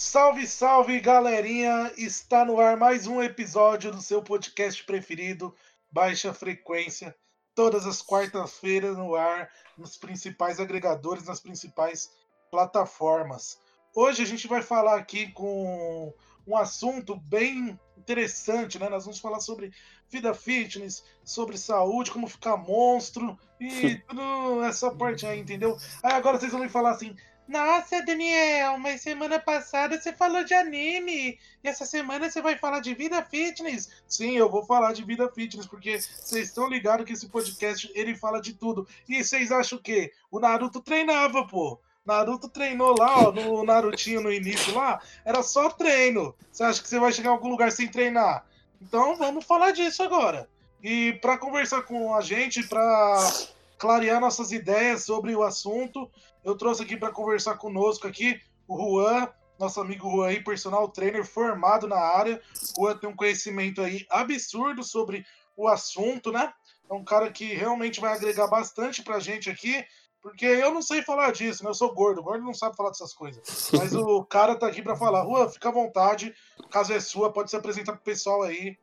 Salve, salve, galerinha! Está no ar mais um episódio do seu podcast preferido, Baixa Frequência, todas as quartas-feiras no ar, nos principais agregadores, nas principais plataformas. Hoje a gente vai falar aqui com um assunto bem interessante, né? Nós vamos falar sobre vida fitness, sobre saúde, como ficar monstro e tudo essa parte aí, entendeu? Aí agora vocês vão me falar assim: nossa, Daniel, mas semana passada você falou de anime. E essa semana você vai falar de vida fitness? Sim, eu vou falar de vida fitness, porque vocês estão ligados que esse podcast ele fala de tudo. E vocês acham o quê? O Naruto treinava, pô. Naruto treinou lá, ó, no Narutinho no início lá, era só treino. Você acha que você vai chegar em algum lugar sem treinar? Então vamos falar disso agora. E para conversar com a gente, para clarear nossas ideias sobre o assunto, eu trouxe aqui para conversar conosco aqui o Juan, nosso amigo Juan aí, personal trainer formado na área. O Juan tem um conhecimento aí absurdo sobre o assunto, né? É um cara que realmente vai agregar bastante pra gente aqui. Porque eu não sei falar disso, né? Eu sou gordo. Gordo não sabe falar dessas coisas. Mas o cara tá aqui para falar. Rua, fica à vontade. Caso é sua, pode se apresentar pro pessoal aí.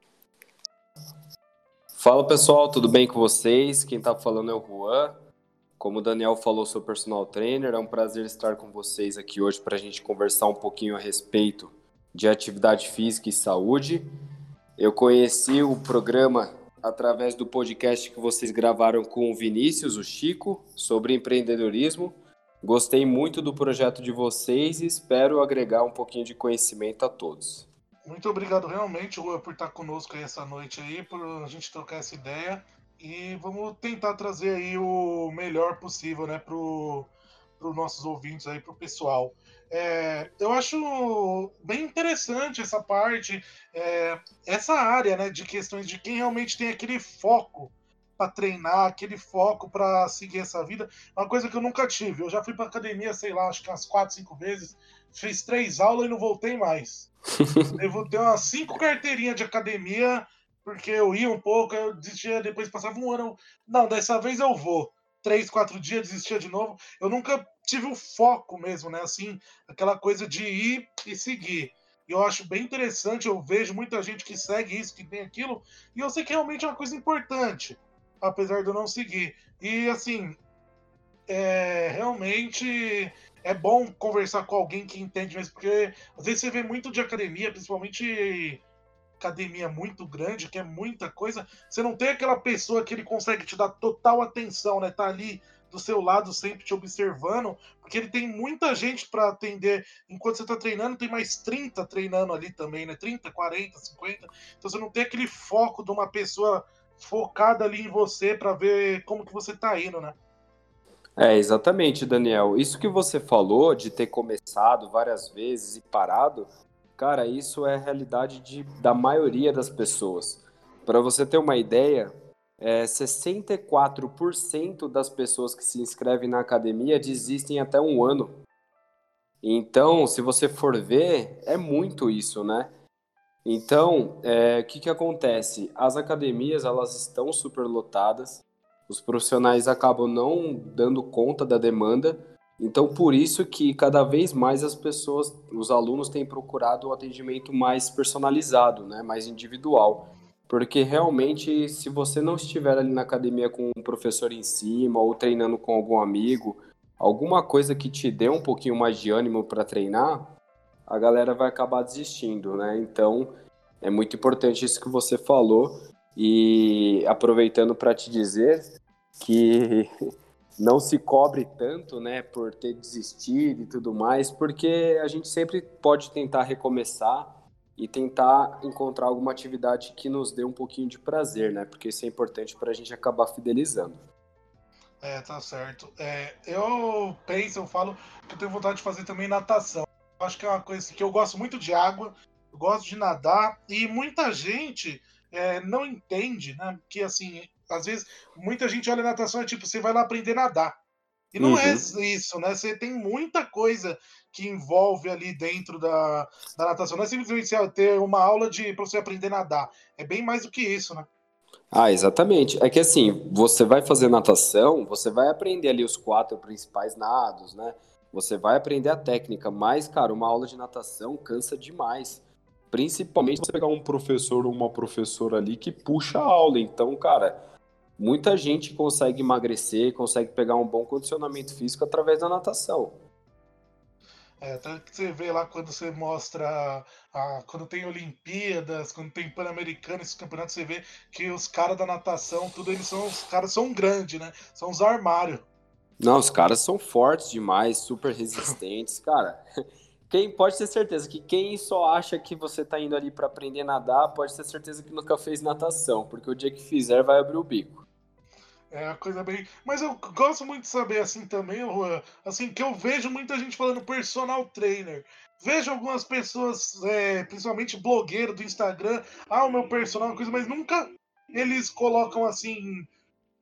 Fala pessoal, tudo bem com vocês? Quem tá falando é o Juan. Como o Daniel falou, sou personal trainer. É um prazer estar com vocês aqui hoje para a gente conversar um pouquinho a respeito de atividade física e saúde. Eu conheci o programa através do podcast que vocês gravaram com o Vinícius, o Chico, sobre empreendedorismo. Gostei muito do projeto de vocês e espero agregar um pouquinho de conhecimento a todos. Muito obrigado realmente, Rua, por estar conosco aí essa noite aí, por a gente trocar essa ideia. E vamos tentar trazer aí o melhor possível, né, para os nossos ouvintes aí, para o pessoal. É, eu acho bem interessante essa parte, é, essa área né, de questões de quem realmente tem aquele foco para treinar, aquele foco para seguir essa vida. Uma coisa que eu nunca tive. Eu já fui para academia, sei lá, acho que umas quatro, cinco vezes, fiz três aulas e não voltei mais. Devo ter umas cinco carteirinhas de academia, porque eu ia um pouco, eu desistia, depois passava um ano. Não, dessa vez eu vou três, quatro dias, desistia de novo. Eu nunca tive o foco mesmo, né? Assim, aquela coisa de ir e seguir. E eu acho bem interessante, eu vejo muita gente que segue isso, que tem aquilo, e eu sei que realmente é uma coisa importante, apesar de eu não seguir. E assim, é, realmente é bom conversar com alguém que entende mesmo, porque às vezes você vê muito de academia, principalmente academia muito grande, que é muita coisa, você não tem aquela pessoa que ele consegue te dar total atenção, né? Tá ali do seu lado sempre te observando, porque ele tem muita gente para atender. Enquanto você está treinando, tem mais 30 treinando ali também, né? 30, 40, 50. Então você não tem aquele foco de uma pessoa focada ali em você para ver como que você está indo, né? É, exatamente, Daniel. Isso que você falou de ter começado várias vezes e parado, Cara, isso é a realidade de, da maioria das pessoas. Para você ter uma ideia, é, 64% das pessoas que se inscrevem na academia desistem até um ano. Então, se você for ver, é muito isso, né? Então, é, o que, que acontece? As academias elas estão superlotadas, os profissionais acabam não dando conta da demanda então, por isso que cada vez mais as pessoas, os alunos têm procurado o um atendimento mais personalizado, né, mais individual. Porque realmente, se você não estiver ali na academia com um professor em cima ou treinando com algum amigo, alguma coisa que te dê um pouquinho mais de ânimo para treinar, a galera vai acabar desistindo, né? Então, é muito importante isso que você falou. E aproveitando para te dizer que não se cobre tanto, né, por ter desistido e tudo mais, porque a gente sempre pode tentar recomeçar e tentar encontrar alguma atividade que nos dê um pouquinho de prazer, né, porque isso é importante para a gente acabar fidelizando. É, tá certo. É, eu penso, eu falo que eu tenho vontade de fazer também natação. Acho que é uma coisa que eu gosto muito de água, eu gosto de nadar e muita gente é, não entende, né, que assim às vezes, muita gente olha natação e tipo, você vai lá aprender a nadar. E não é uhum. é isso, né? Você tem muita coisa que envolve ali dentro da, da natação. Não é simplesmente ter uma aula de para você aprender a nadar. É bem mais do que isso, né? Ah, exatamente. É que assim, você vai fazer natação, você vai aprender ali os quatro principais nados, né? Você vai aprender a técnica, mas, cara, uma aula de natação cansa demais. Principalmente se você pegar um professor ou uma professora ali que puxa a aula. Então, cara, muita gente consegue emagrecer, consegue pegar um bom condicionamento físico através da natação. É, tanto que você vê lá quando você mostra. A, quando tem Olimpíadas, quando tem Pan-Americano, esses campeonatos, você vê que os caras da natação, tudo eles são. Os caras são grandes, né? São os armários. Não, os caras são fortes demais, super resistentes, cara. Quem pode ter certeza que quem só acha que você tá indo ali para aprender a nadar, pode ter certeza que nunca fez natação, porque o dia que fizer vai abrir o bico. É uma coisa bem. Mas eu gosto muito de saber assim também, Juan, assim, que eu vejo muita gente falando personal trainer. Vejo algumas pessoas, é, principalmente blogueiro do Instagram, ah, o meu personal, é coisa, mas nunca eles colocam assim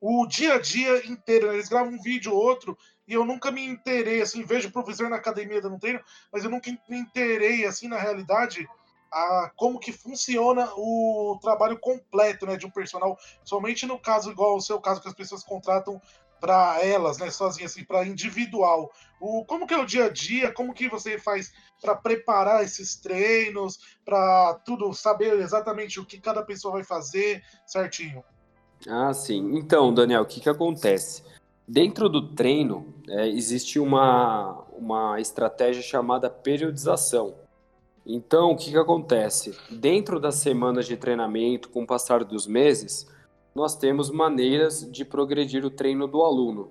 o dia a dia inteiro. Né? Eles gravam um vídeo ou outro e eu nunca me interei, assim, vejo professor na academia dando treino, mas eu nunca me interei, assim, na realidade, a como que funciona o trabalho completo, né, de um personal, somente no caso igual o seu caso que as pessoas contratam para elas, né, sozinhas, assim, para individual. O como que é o dia a dia? Como que você faz para preparar esses treinos, para tudo saber exatamente o que cada pessoa vai fazer certinho? Ah, sim. Então, Daniel, o que, que acontece? Dentro do treino, é, existe uma, uma estratégia chamada periodização. Então, o que, que acontece? Dentro das semanas de treinamento, com o passar dos meses, nós temos maneiras de progredir o treino do aluno.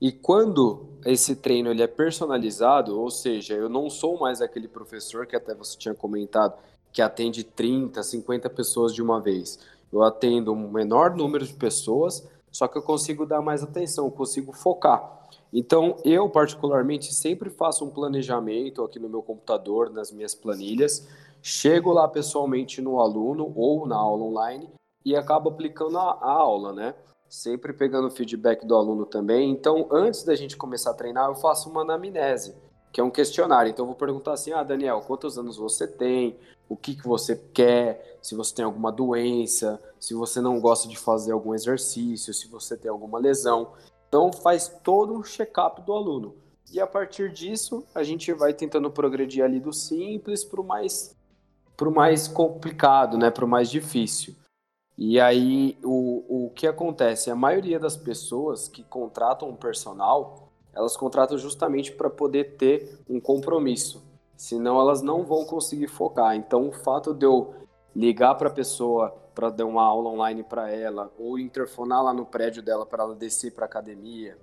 E quando esse treino ele é personalizado, ou seja, eu não sou mais aquele professor que até você tinha comentado, que atende 30, 50 pessoas de uma vez eu atendo um menor número de pessoas, só que eu consigo dar mais atenção, consigo focar. Então, eu particularmente sempre faço um planejamento aqui no meu computador, nas minhas planilhas, chego lá pessoalmente no aluno ou na aula online e acabo aplicando a, a aula, né? Sempre pegando o feedback do aluno também. Então, antes da gente começar a treinar, eu faço uma anamnese que é um questionário. Então, eu vou perguntar assim: ah, Daniel, quantos anos você tem? O que, que você quer? Se você tem alguma doença? Se você não gosta de fazer algum exercício? Se você tem alguma lesão? Então, faz todo um check-up do aluno. E a partir disso, a gente vai tentando progredir ali do simples para o mais, mais complicado, né? para o mais difícil. E aí, o, o que acontece? A maioria das pessoas que contratam um personal elas contratam justamente para poder ter um compromisso. Senão elas não vão conseguir focar. Então o fato de eu ligar para a pessoa para dar uma aula online para ela ou interfonar lá no prédio dela para ela descer para academia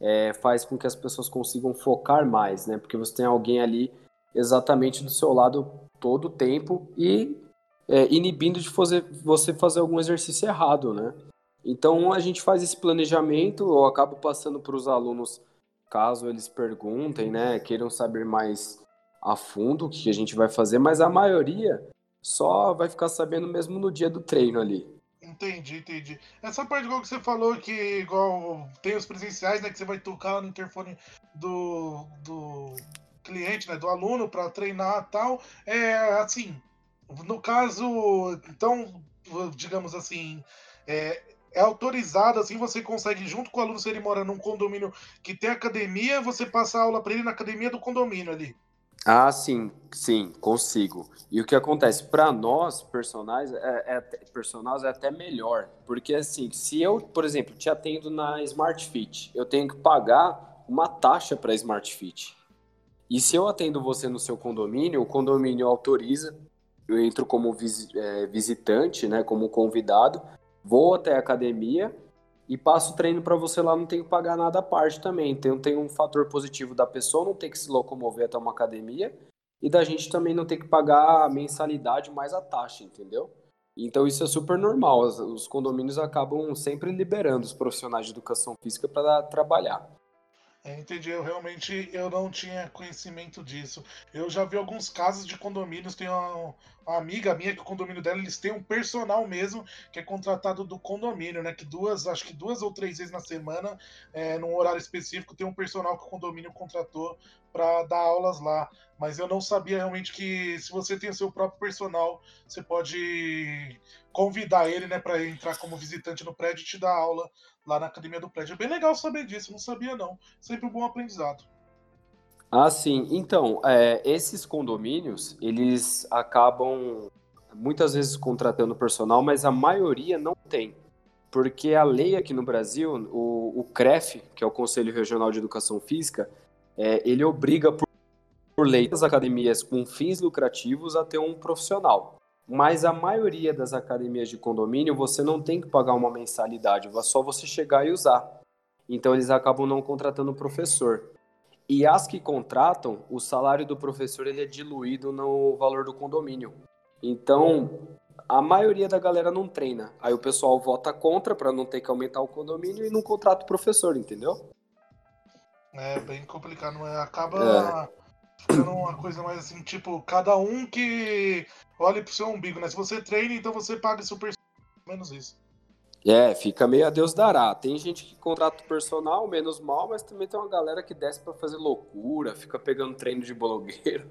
é, faz com que as pessoas consigam focar mais, né? Porque você tem alguém ali exatamente do seu lado todo o tempo e é, inibindo de fazer, você fazer algum exercício errado, né? Então a gente faz esse planejamento, eu acabo passando para os alunos caso eles perguntem, né, queiram saber mais a fundo o que a gente vai fazer, mas a maioria só vai ficar sabendo mesmo no dia do treino ali. Entendi, entendi. Essa parte igual que você falou que igual tem os presenciais, né, que você vai tocar no interfone do, do cliente, né, do aluno para treinar tal, é assim, no caso, então, digamos assim, é, é autorizado, assim você consegue, junto com o aluno, se ele mora num condomínio que tem academia, você passa a aula para ele na academia do condomínio ali. Ah, sim, sim, consigo. E o que acontece? Para nós, personagens, é, é, personagens é até melhor. Porque, assim, se eu, por exemplo, te atendo na Smart Fit, eu tenho que pagar uma taxa para Smart Fit. E se eu atendo você no seu condomínio, o condomínio autoriza, eu entro como é, visitante, né, como convidado, vou até a academia e passo o treino para você lá, não tenho que pagar nada à parte também. Então tem um fator positivo da pessoa não ter que se locomover até uma academia e da gente também não ter que pagar a mensalidade mais a taxa, entendeu? Então isso é super normal. Os condomínios acabam sempre liberando os profissionais de educação física para trabalhar. Entendi, eu realmente eu não tinha conhecimento disso. Eu já vi alguns casos de condomínios, tem uma, uma, amiga minha que o condomínio dela, eles têm um personal mesmo, que é contratado do condomínio, né? Que duas, acho que duas ou três vezes na semana, é, num horário específico, tem um personal que o condomínio contratou para dar aulas lá. Mas eu não sabia realmente que se você tem o seu próprio personal, você pode convidar ele, né, para entrar como visitante no prédio e te dar aula lá na academia do prédio. É bem legal saber disso, não sabia não. Sempre um bom aprendizado. Ah, sim. Então, é, esses condomínios, eles acabam muitas vezes contratando personal, mas a maioria não tem. Porque a lei aqui no Brasil, o, o CREF, que é o Conselho Regional de Educação Física, é, ele obriga por, por lei as academias com fins lucrativos a ter um profissional. Mas a maioria das academias de condomínio, você não tem que pagar uma mensalidade, é só você chegar e usar. Então eles acabam não contratando professor. E as que contratam, o salário do professor ele é diluído no valor do condomínio. Então, a maioria da galera não treina. Aí o pessoal vota contra para não ter que aumentar o condomínio e não contrata o professor, entendeu? É bem complicado, mas acaba é. Ficando uma coisa mais assim, tipo, cada um que olhe pro seu umbigo, né? Se você treina, então você paga personal, menos isso. É, fica meio a Deus dará. Tem gente que contrata o personal, menos mal, mas também tem uma galera que desce para fazer loucura, fica pegando treino de blogueiro.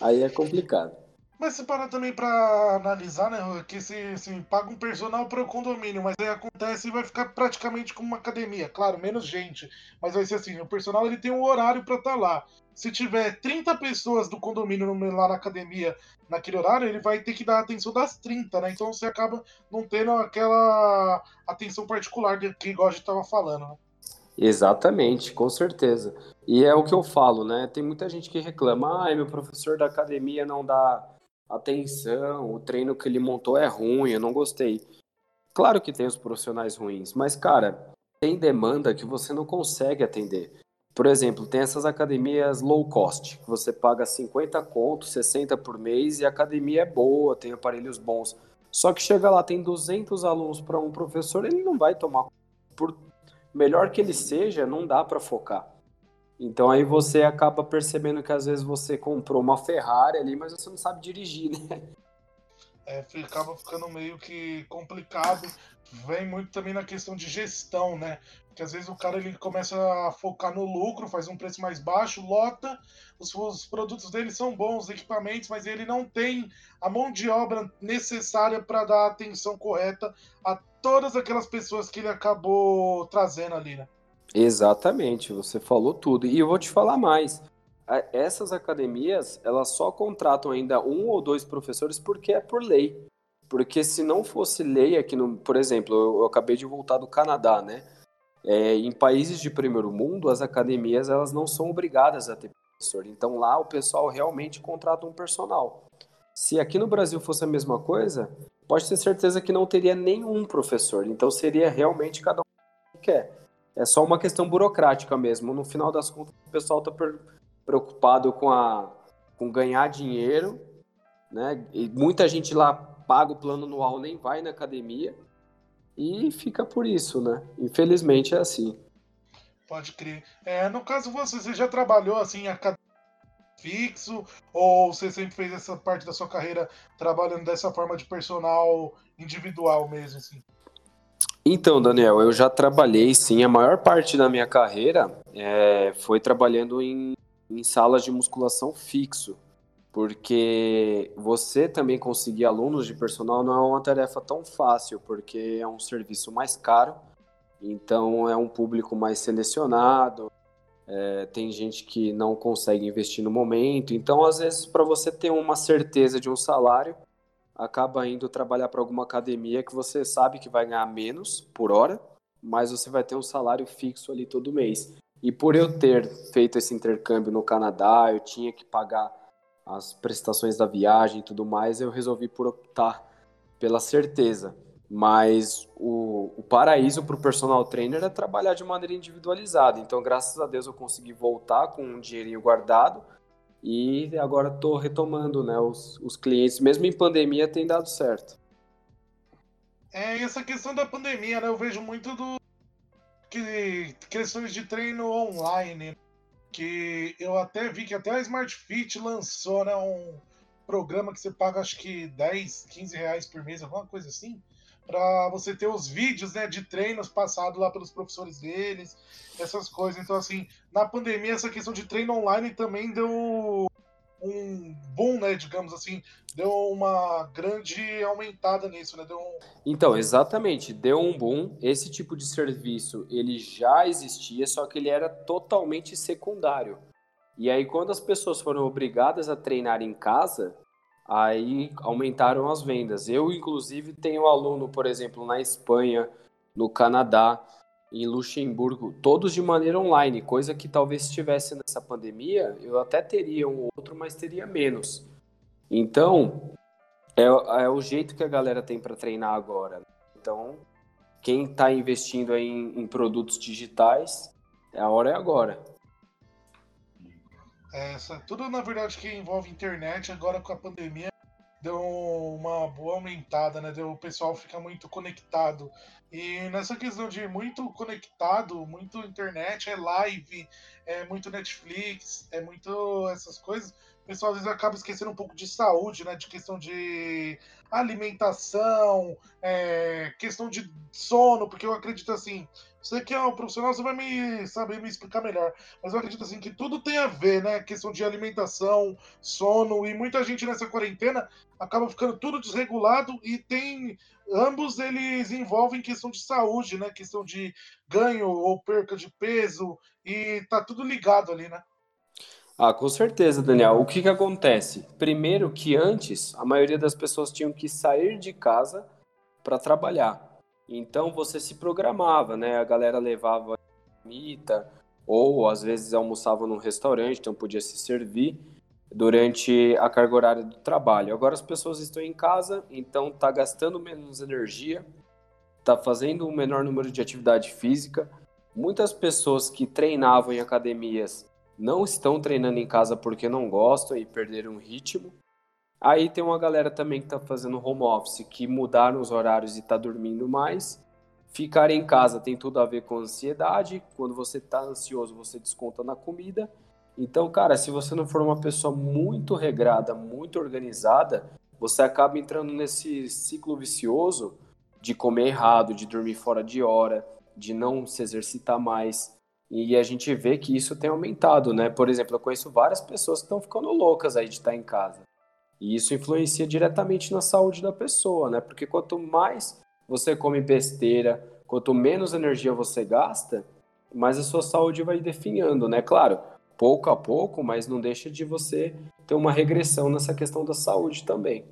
Aí é complicado. Mas se parar também para analisar, né, que se, se paga um personal para o condomínio, mas aí acontece e vai ficar praticamente como uma academia, claro, menos gente, mas vai ser assim, o personal ele tem um horário para estar tá lá. Se tiver 30 pessoas do condomínio lá na academia naquele horário, ele vai ter que dar atenção das 30, né? Então você acaba não tendo aquela atenção particular que igual a gente estava falando, né? Exatamente, com certeza. E é o que eu falo, né? Tem muita gente que reclama, ah, meu professor da academia não dá atenção, o treino que ele montou é ruim, eu não gostei. Claro que tem os profissionais ruins, mas, cara, tem demanda que você não consegue atender. Por exemplo, tem essas academias low cost, que você paga 50 contos, 60 por mês e a academia é boa, tem aparelhos bons. Só que chega lá, tem 200 alunos para um professor, ele não vai tomar. Por melhor que ele seja, não dá para focar. Então aí você acaba percebendo que às vezes você comprou uma Ferrari ali, mas você não sabe dirigir, né? É, acaba ficando meio que complicado. Vem muito também na questão de gestão, né? Porque às vezes o cara ele começa a focar no lucro, faz um preço mais baixo, lota, os, os produtos dele são bons, os equipamentos, mas ele não tem a mão de obra necessária para dar a atenção correta a todas aquelas pessoas que ele acabou trazendo ali, né? Exatamente, você falou tudo. E eu vou te falar mais. Essas academias, elas só contratam ainda um ou dois professores porque é por lei. Porque se não fosse lei aqui no, por exemplo, eu, eu acabei de voltar do Canadá, né? É, em países de primeiro mundo, as academias elas não são obrigadas a ter professor. Então lá o pessoal realmente contrata um personal. Se aqui no Brasil fosse a mesma coisa, pode ter certeza que não teria nenhum professor. Então seria realmente cada um que quer. É só uma questão burocrática mesmo. No final das contas, o pessoal está preocupado com, a, com ganhar dinheiro, né? E muita gente lá paga o plano anual, nem vai na academia e fica por isso, né? Infelizmente é assim. Pode crer. É, no caso você, você já trabalhou assim academia fixo ou você sempre fez essa parte da sua carreira trabalhando dessa forma de personal individual mesmo assim? Então, Daniel, eu já trabalhei sim. A maior parte da minha carreira é, foi trabalhando em, em salas de musculação fixo, porque você também conseguir alunos de personal não é uma tarefa tão fácil, porque é um serviço mais caro, então é um público mais selecionado. É, tem gente que não consegue investir no momento, então às vezes para você ter uma certeza de um salário, acaba indo trabalhar para alguma academia que você sabe que vai ganhar menos por hora, mas você vai ter um salário fixo ali todo mês. E por eu ter feito esse intercâmbio no Canadá, eu tinha que pagar as prestações da viagem e tudo mais, eu resolvi por optar pela certeza. Mas o, o paraíso para o personal trainer é trabalhar de maneira individualizada. Então, graças a Deus, eu consegui voltar com um dinheirinho guardado e agora estou retomando, né? Os, os clientes, mesmo em pandemia, tem dado certo. É, essa questão da pandemia, né? Eu vejo muito do. Que, questões de treino online. Que eu até vi que até a Smart Fit lançou, né? Um programa que você paga acho que 10, 15 reais por mês, alguma coisa assim para você ter os vídeos né, de treinos passados lá pelos professores deles, essas coisas. Então, assim, na pandemia, essa questão de treino online também deu um boom, né, digamos assim, deu uma grande aumentada nisso, né? Deu um... Então, exatamente, deu um boom. Esse tipo de serviço, ele já existia, só que ele era totalmente secundário. E aí, quando as pessoas foram obrigadas a treinar em casa, aí aumentaram as vendas. Eu, inclusive, tenho aluno, por exemplo, na Espanha, no Canadá, em Luxemburgo, todos de maneira online, coisa que talvez se tivesse nessa pandemia, eu até teria um outro, mas teria menos. Então, é, é o jeito que a galera tem para treinar agora. Então, quem está investindo em, em, produtos digitais, a hora é agora. É, essa, tudo, na verdade, que envolve internet, agora com a pandemia, deu uma boa aumentada, né? Deu, o pessoal fica muito conectado. E nessa questão de muito conectado, muito internet, é live, é muito Netflix, é muito essas coisas pessoal às vezes acaba esquecendo um pouco de saúde, né? De questão de alimentação, é, questão de sono, porque eu acredito assim, você que é um profissional, você vai me saber me explicar melhor. Mas eu acredito assim que tudo tem a ver, né? Questão de alimentação, sono, e muita gente nessa quarentena acaba ficando tudo desregulado e tem. Ambos eles envolvem questão de saúde, né? Questão de ganho ou perca de peso, e tá tudo ligado ali, né? Ah, com certeza, Daniel. O que que acontece? Primeiro que antes a maioria das pessoas tinham que sair de casa para trabalhar. Então você se programava, né? A galera levava mita ou às vezes almoçava num restaurante, então podia se servir durante a carga horária do trabalho. Agora as pessoas estão em casa, então tá gastando menos energia, tá fazendo um menor número de atividade física. Muitas pessoas que treinavam em academias não estão treinando em casa porque não gostam e perderam o ritmo. Aí tem uma galera também que está fazendo home office, que mudaram os horários e está dormindo mais. Ficar em casa tem tudo a ver com ansiedade. Quando você está ansioso, você desconta na comida. Então, cara, se você não for uma pessoa muito regrada, muito organizada, você acaba entrando nesse ciclo vicioso de comer errado, de dormir fora de hora, de não se exercitar mais. E a gente vê que isso tem aumentado, né? Por exemplo, eu conheço várias pessoas que estão ficando loucas aí de estar em casa. E isso influencia diretamente na saúde da pessoa, né? Porque quanto mais você come besteira, quanto menos energia você gasta, mais a sua saúde vai definhando, né? Claro, pouco a pouco, mas não deixa de você ter uma regressão nessa questão da saúde também.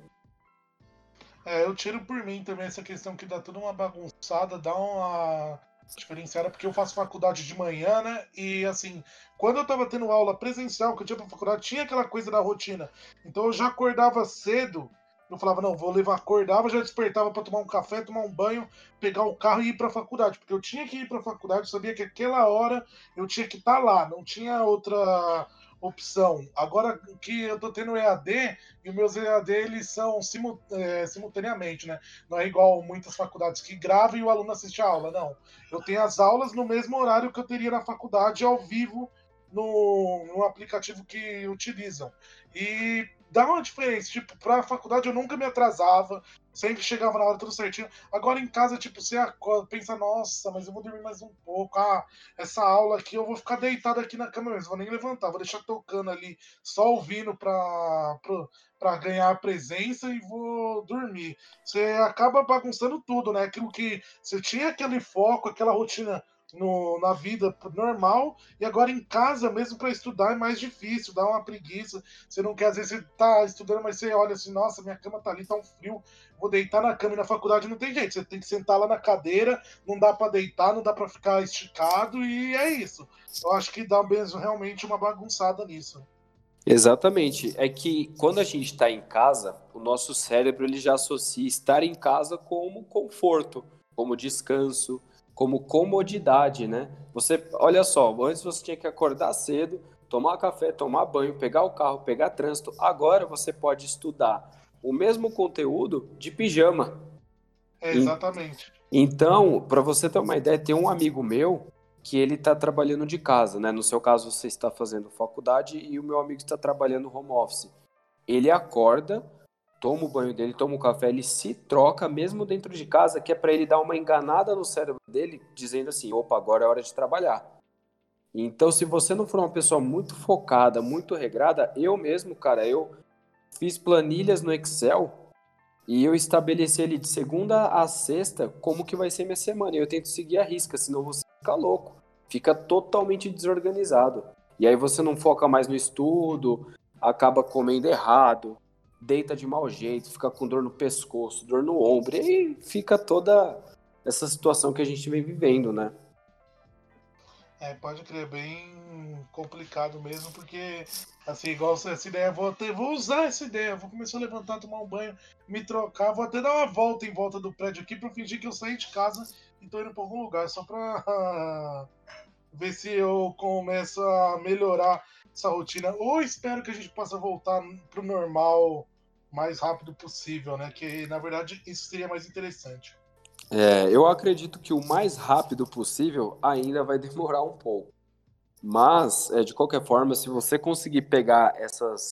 É, eu tiro por mim também essa questão que dá tudo uma bagunçada, dá uma diferenciada, porque eu faço faculdade de manhã, né? E assim, quando eu tava tendo aula presencial, que eu tinha pra faculdade, tinha aquela coisa da rotina. Então eu já acordava cedo. Eu falava, não, vou levar, acordava, já despertava para tomar um café, tomar um banho, pegar o carro e ir para faculdade, porque eu tinha que ir para faculdade, sabia que aquela hora eu tinha que estar tá lá, não tinha outra opção. Agora que eu tô tendo EAD, e os meus EAD eles são simul, é, simultaneamente, né? Não é igual muitas faculdades que gravam e o aluno assiste a aula, não. Eu tenho as aulas no mesmo horário que eu teria na faculdade, ao vivo, no, no aplicativo que utilizam. E dá uma diferença. Tipo, pra faculdade eu nunca me atrasava, sempre chegava na hora tudo certinho. Agora em casa, tipo, você acorda, pensa, nossa, mas eu vou dormir mais um pouco. Ah, essa aula aqui eu vou ficar deitado aqui na cama mesmo, vou nem levantar, vou deixar tocando ali, só ouvindo pra, pra, pra ganhar a presença e vou dormir. Você acaba bagunçando tudo, né? Aquilo que você tinha aquele foco, aquela rotina no, na vida normal e agora em casa mesmo para estudar é mais difícil, dá uma preguiça. Você não quer, às vezes você tá estudando, mas você olha assim, nossa, minha cama tá ali, tá um frio, vou deitar na cama e na faculdade não tem jeito, você tem que sentar lá na cadeira, não dá para deitar, não dá para ficar esticado e é isso. Eu acho que dá mesmo realmente uma bagunçada nisso. Exatamente. É que quando a gente está em casa, o nosso cérebro ele já associa estar em casa como conforto, como descanso, como comodidade, né? Você, olha só, antes você tinha que acordar cedo, tomar café, tomar banho, pegar o carro, pegar trânsito. Agora você pode estudar o mesmo conteúdo de pijama. É, exatamente. Então, para você ter uma ideia, tem um amigo meu que ele está trabalhando de casa, né? No seu caso, você está fazendo faculdade e o meu amigo está trabalhando home office. Ele acorda, toma o banho dele, toma o café, ele se troca mesmo dentro de casa, que é para ele dar uma enganada no cérebro dele, dizendo assim: opa, agora é hora de trabalhar. Então, se você não for uma pessoa muito focada, muito regrada, eu mesmo, cara, eu fiz planilhas no Excel e eu estabeleci ele de segunda a sexta como que vai ser minha semana. E eu tento seguir a risca, senão você fica louco, fica totalmente desorganizado. E aí você não foca mais no estudo, acaba comendo errado, deita de mau jeito, fica com dor no pescoço, dor no ombro, e aí fica toda essa situação que a gente vem vivendo, né? É, pode crer, bem complicado mesmo, porque, assim, igual essa ideia, vou, até, vou usar essa ideia, vou começar a levantar, tomar um banho, me trocar, vou até dar uma volta em volta do prédio aqui pra fingir que eu saí de casa e tô indo pra algum lugar, só pra ver se eu começo a melhorar essa rotina. Ou espero que a gente possa voltar pro normal mais rápido possível, né? Que na verdade isso seria mais interessante. É, eu acredito que o mais rápido possível ainda vai demorar um pouco. Mas, é, de qualquer forma, se você conseguir pegar essas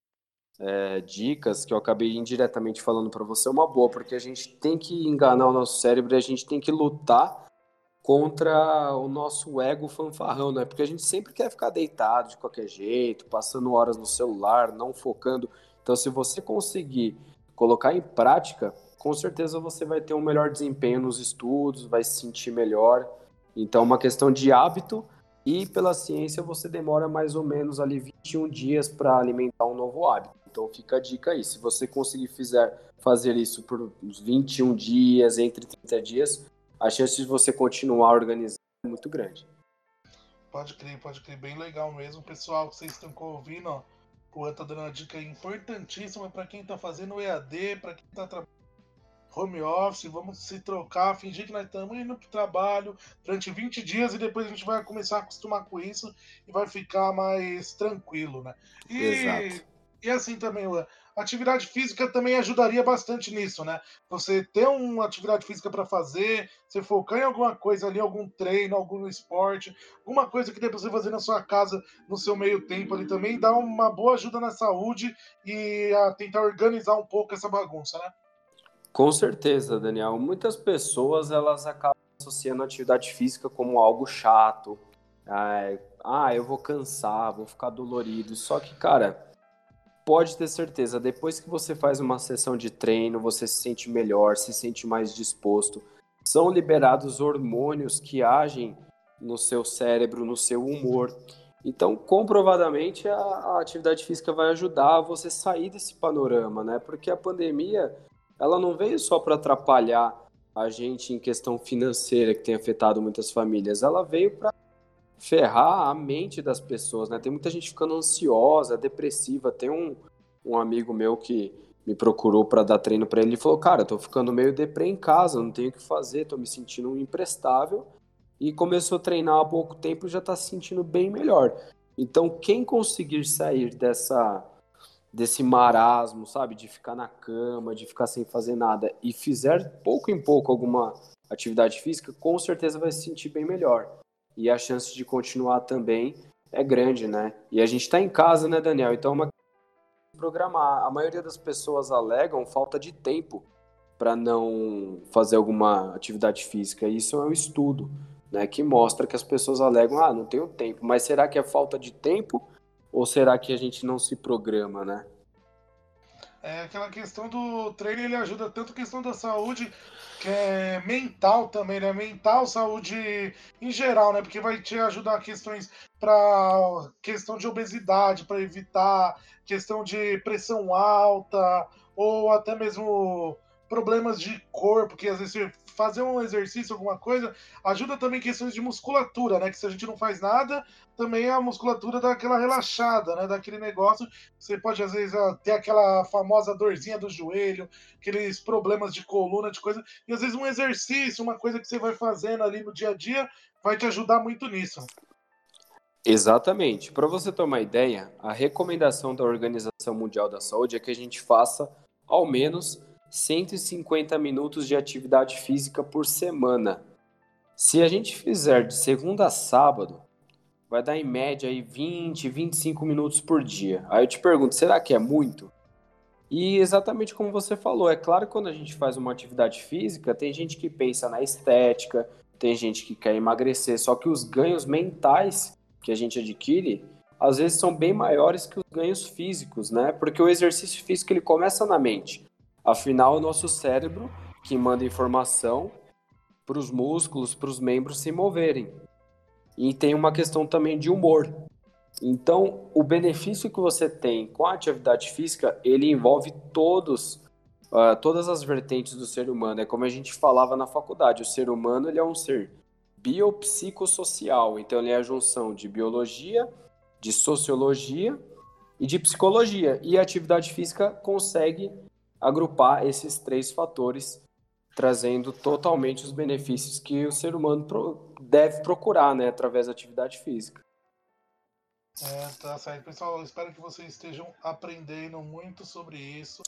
é, dicas que eu acabei indiretamente falando para você, é uma boa, porque a gente tem que enganar o nosso cérebro e a gente tem que lutar contra o nosso ego fanfarrão, né? Porque a gente sempre quer ficar deitado de qualquer jeito, passando horas no celular, não focando. Então, se você conseguir colocar em prática, com certeza você vai ter um melhor desempenho nos estudos, vai se sentir melhor. Então, uma questão de hábito e pela ciência você demora mais ou menos ali 21 dias para alimentar um novo hábito. Então, fica a dica aí. Se você conseguir fizer, fazer isso por uns 21 dias, entre 30 dias, a chance de você continuar organizando é muito grande. Pode crer, pode crer, bem legal mesmo. Pessoal, vocês estão ouvindo, ó, o Juan tá dando uma dica importantíssima para quem tá fazendo EAD, para quem tá trabalhando home office, vamos se trocar, fingir que nós estamos indo pro trabalho durante 20 dias e depois a gente vai começar a acostumar com isso e vai ficar mais tranquilo, né? E, Exato. e assim também, Juan, atividade física também ajudaria bastante nisso, né? Você ter uma atividade física para fazer, você focar em alguma coisa ali, algum treino, algum esporte, alguma coisa que dê para você fazer na sua casa no seu meio tempo ali também, dá uma boa ajuda na saúde e a tentar organizar um pouco essa bagunça, né? Com certeza, Daniel. Muitas pessoas elas acabam associando a atividade física como algo chato. Ah, eu vou cansar, vou ficar dolorido. Só que, cara, pode ter certeza, depois que você faz uma sessão de treino, você se sente melhor, se sente mais disposto. São liberados hormônios que agem no seu cérebro, no seu humor. Então, comprovadamente, a, a atividade física vai ajudar você sair desse panorama, né? Porque a pandemia, ela não veio só para atrapalhar a gente em questão financeira que tem afetado muitas famílias, ela veio para ferrar a mente das pessoas, né? Tem muita gente ficando ansiosa, depressiva. Tem um, um amigo meu que me procurou para dar treino para ele e falou: Cara, tô ficando meio deprê em casa, não tenho o que fazer, tô me sentindo imprestável. E começou a treinar há pouco tempo e já tá se sentindo bem melhor. Então, quem conseguir sair dessa desse marasmo, sabe, de ficar na cama, de ficar sem fazer nada e fizer pouco em pouco alguma atividade física, com certeza vai se sentir bem melhor e a chance de continuar também é grande, né? E a gente está em casa, né, Daniel? Então é uma programar. A maioria das pessoas alegam falta de tempo para não fazer alguma atividade física. Isso é um estudo, né, que mostra que as pessoas alegam, ah, não tenho tempo. Mas será que é falta de tempo ou será que a gente não se programa, né? É aquela questão do treino, ele ajuda tanto a questão da saúde, que é mental também, né? Mental, saúde em geral, né? Porque vai te ajudar questões para questão de obesidade, para evitar questão de pressão alta, ou até mesmo problemas de corpo, que às vezes fazer um exercício, alguma coisa, ajuda também questões de musculatura, né? Que se a gente não faz nada, também a musculatura dá aquela relaxada, né? Daquele negócio. Você pode, às vezes, ah, ter aquela famosa dorzinha do joelho, aqueles problemas de coluna, de coisa. E às vezes um exercício, uma coisa que você vai fazendo ali no dia a dia, vai te ajudar muito nisso. Exatamente. Para você ter uma ideia, a recomendação da Organização Mundial da Saúde é que a gente faça ao menos 150 minutos de atividade física por semana. Se a gente fizer de segunda a sábado, vai dar em média aí 20, 25 minutos por dia. Aí eu te pergunto, será que é muito? E exatamente como você falou, é claro que quando a gente faz uma atividade física, tem gente que pensa na estética, tem gente que quer emagrecer, só que os ganhos mentais que a gente adquire, às vezes são bem maiores que os ganhos físicos, né? Porque o exercício físico ele começa na mente. Afinal, o nosso cérebro que manda informação para os músculos, para os membros se moverem. E tem uma questão também de humor. Então, o benefício que você tem com a atividade física, ele envolve todos, uh, todas as vertentes do ser humano. É como a gente falava na faculdade, o ser humano ele é um ser biopsicossocial. Então, ele é a junção de biologia, de sociologia e de psicologia. E a atividade física consegue agrupar esses três fatores, trazendo totalmente os benefícios que o ser humano deve procurar, né, através da atividade física. É, tá certo. Pessoal, espero que vocês estejam aprendendo muito sobre isso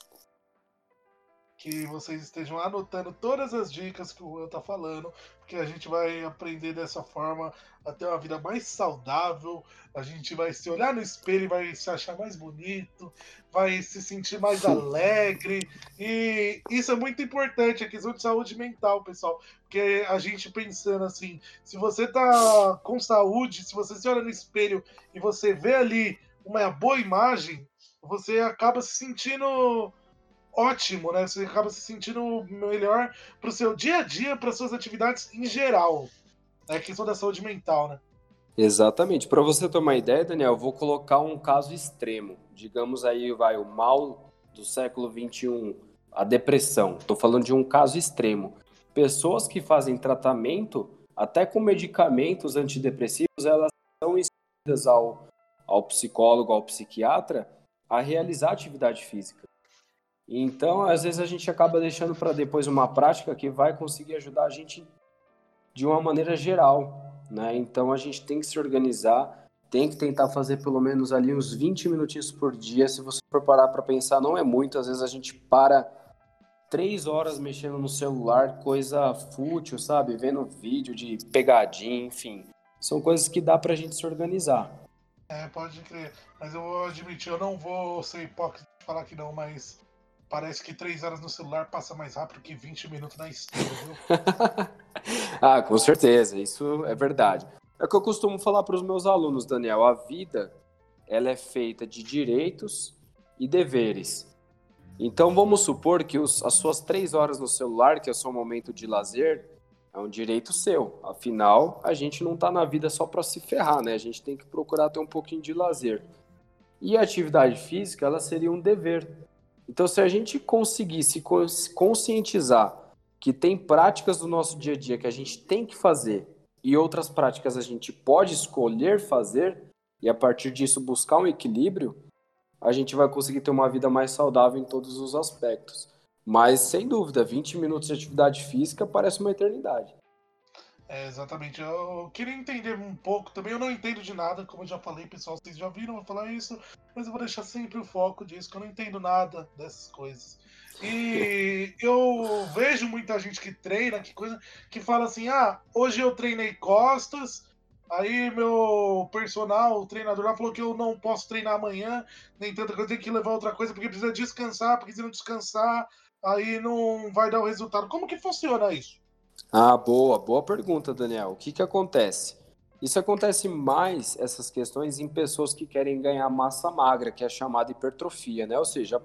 que vocês estejam anotando todas as dicas que o Juan tá falando, porque a gente vai aprender dessa forma a ter uma vida mais saudável, a gente vai se olhar no espelho e vai se achar mais bonito, vai se sentir mais alegre, e isso é muito importante, a questão de saúde mental, pessoal, porque a gente pensando assim, se você tá com saúde, se você se olha no espelho e você vê ali uma boa imagem, você acaba se sentindo ótimo, né? Você acaba se sentindo melhor para o seu dia a dia, para suas atividades em geral. É a questão da saúde mental, né? Exatamente. Para você ter uma ideia, Daniel, eu vou colocar um caso extremo. Digamos aí, vai, o mal do século XXI, a depressão. Estou falando de um caso extremo. Pessoas que fazem tratamento, até com medicamentos antidepressivos, elas são instruídas ao, ao psicólogo, ao psiquiatra, a realizar atividade física. Então, às vezes a gente acaba deixando para depois uma prática que vai conseguir ajudar a gente de uma maneira geral, né? Então a gente tem que se organizar, tem que tentar fazer pelo menos ali uns 20 minutinhos por dia. Se você for parar para pensar, não é muito, às vezes a gente para três horas mexendo no celular, coisa fútil, sabe? Vendo vídeo de pegadinha, enfim. São coisas que dá pra gente se organizar. É, pode crer. Mas eu vou admitir, eu não vou ser hipócrita de falar que não, mas Parece que 3 horas no celular passa mais rápido que 20 minutos na esteira, viu? ah, com certeza, isso é verdade. É o que eu costumo falar para os meus alunos, Daniel. A vida ela é feita de direitos e deveres. Então vamos supor que os, as suas três horas no celular, que é o seu momento de lazer, é um direito seu. Afinal, a gente não está na vida só para se ferrar, né? A gente tem que procurar ter um pouquinho de lazer. E a atividade física, ela seria um dever. Então, se a gente conseguir se conscientizar que tem práticas do nosso dia a dia que a gente tem que fazer e outras práticas a gente pode escolher fazer, e a partir disso buscar um equilíbrio, a gente vai conseguir ter uma vida mais saudável em todos os aspectos. Mas, sem dúvida, 20 minutos de atividade física parece uma eternidade. É, exatamente. Eu queria entender um pouco também. Eu não entendo de nada, como eu já falei, pessoal. Vocês já viram eu falar isso, mas eu vou deixar sempre o foco disso, que eu não entendo nada dessas coisas. E eu vejo muita gente que treina, que coisa, que fala assim: ah, hoje eu treinei costas. Aí meu personal, o treinador lá, falou que eu não posso treinar amanhã, nem tanta coisa, tem que levar outra coisa, porque precisa descansar, porque se não descansar, aí não vai dar o resultado. Como que funciona isso? Ah, boa, boa pergunta, Daniel. O que, que acontece? Isso acontece mais, essas questões, em pessoas que querem ganhar massa magra, que é chamada hipertrofia, né? Ou seja,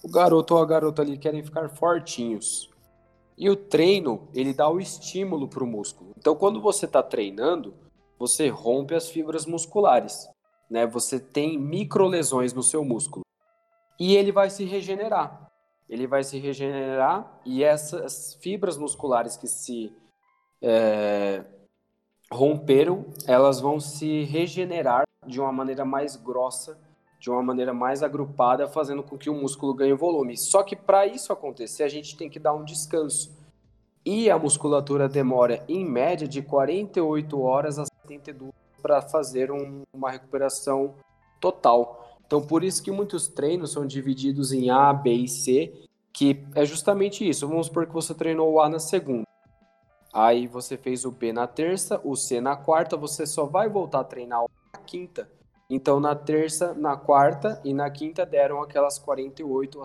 o garoto ou a garota ali querem ficar fortinhos. E o treino, ele dá o estímulo para o músculo. Então, quando você está treinando, você rompe as fibras musculares, né? Você tem micro lesões no seu músculo. E ele vai se regenerar ele vai se regenerar e essas fibras musculares que se é, romperam, elas vão se regenerar de uma maneira mais grossa, de uma maneira mais agrupada, fazendo com que o músculo ganhe volume. Só que para isso acontecer, a gente tem que dar um descanso. E a musculatura demora, em média, de 48 horas a 72 para fazer um, uma recuperação total. Então, por isso que muitos treinos são divididos em A, B e C, que é justamente isso. Vamos supor que você treinou o A na segunda. Aí você fez o B na terça, o C na quarta, você só vai voltar a treinar na quinta. Então, na terça, na quarta e na quinta deram aquelas 48 a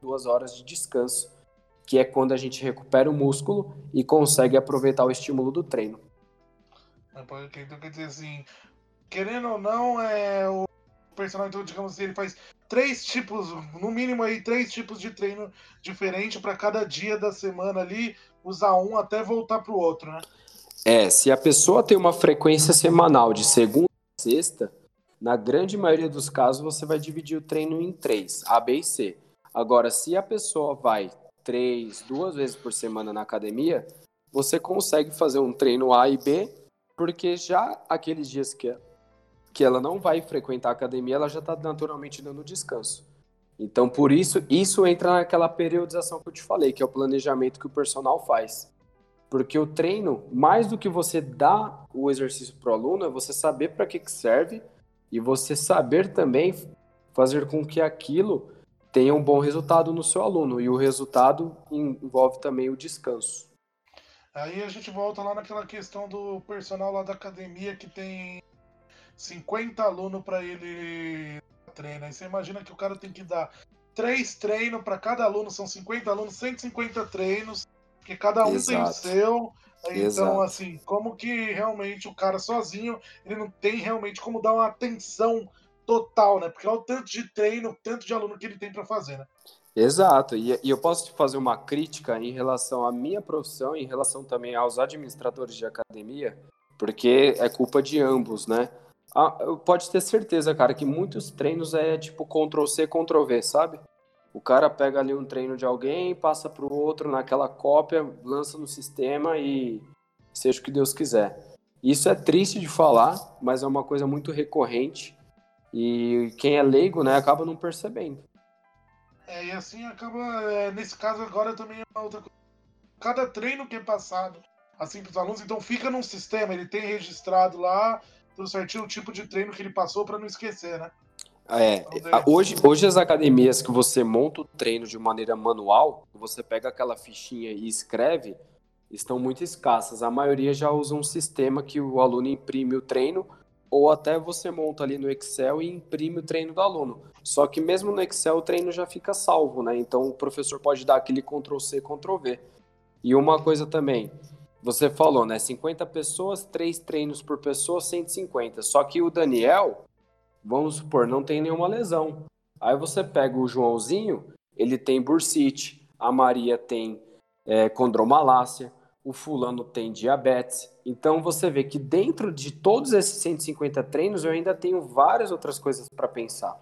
2 horas de descanso, que é quando a gente recupera o músculo e consegue aproveitar o estímulo do treino. Então, quer dizer assim, querendo ou não, é o personagem, então, digamos assim, ele faz três tipos, no mínimo aí, três tipos de treino diferente para cada dia da semana ali, usar um até voltar para o outro, né? É, se a pessoa tem uma frequência semanal de segunda a sexta, Na grande maioria dos casos, você vai dividir o treino em três, A, B e C. Agora, se a pessoa vai três, duas vezes por semana na academia, você consegue fazer um treino A e B, porque já aqueles dias que, que ela não vai frequentar a academia, ela já está naturalmente dando descanso. Então, por isso, isso entra naquela periodização que eu te falei, que é o planejamento que o personal faz. Porque o treino, mais do que você dar o exercício para o aluno, é você saber para que, que serve e você saber também fazer com que aquilo tenha um bom resultado no seu aluno. E o resultado envolve também o descanso. Aí a gente volta lá naquela questão do personal lá da academia que tem 50 alunos para ele treinar. Aí você imagina que o cara tem que dar três treinos para cada aluno, são 50 alunos, 150 treinos, porque cada um Exato. tem o seu. Então, Exato. assim, como que realmente o cara sozinho, ele não tem realmente como dar uma atenção total, né? Porque é o tanto de treino, tanto de aluno que ele tem para fazer, né? Exato, e, e, eu posso te fazer uma crítica em relação à minha profissão, em relação também aos administradores de academia, porque é culpa de ambos, né? Ah, pode ter certeza, cara, que muitos treinos é tipo Ctrl-C, Ctrl-V, sabe? O cara pega ali um treino de alguém, passa para o outro naquela cópia, lança no sistema e seja o que Deus quiser. Isso é triste de falar, mas é uma coisa muito recorrente e quem é leigo, né, acaba não percebendo. É, e assim acaba, é, nesse caso agora também é uma outra coisa. Cada treino que é passado assim para os alunos, então fica num sistema, ele tem registrado lá, tudo certinho, o tipo de treino que ele passou para não esquecer, né? É, hoje, hoje as academias que você monta o treino de maneira manual, você pega aquela fichinha e escreve, estão muito escassas. A maioria já usa um sistema que o aluno imprime o treino ou até você monta ali no Excel e imprime o treino do aluno. Só que mesmo no Excel o treino já fica salvo, né? Então o professor pode dar aquele Ctrl C, Ctrl V. E uma coisa também, você falou, né? 50 pessoas, 3 treinos por pessoa, 150. Só que o Daniel, vamos supor, não tem nenhuma lesão. Aí você pega o Joãozinho, ele tem bursite, a Maria tem é, condromalácia, o fulano tem diabetes. Então você vê que dentro de todos esses 150 treinos eu ainda tenho várias outras coisas para pensar.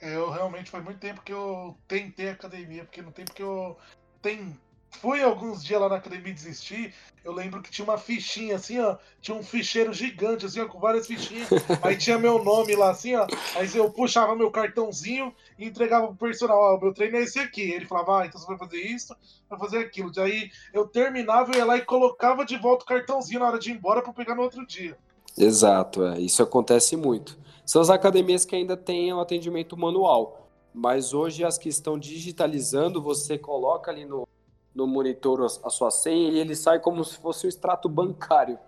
Eu realmente foi muito tempo que eu tentei academia, porque no tempo que eu tem fui alguns dias lá na academia desistir, eu lembro que tinha uma fichinha assim, ó. Tinha um ficheiro gigante, assim, ó, com várias fichinhas. aí tinha meu nome lá, assim, ó. Aí eu puxava meu cartãozinho e entregava pro personal, ó, meu treino é esse aqui. Ele falava, ah, então você vai fazer isso, vai fazer aquilo. Daí eu terminava, eu ia lá e colocava de volta o cartãozinho na hora de ir embora para pegar no outro dia. Exato, é. Isso acontece muito. São as academias que ainda têm o atendimento manual. Mas hoje as que estão digitalizando, você coloca ali no, no monitor a sua senha e ele sai como se fosse um extrato bancário.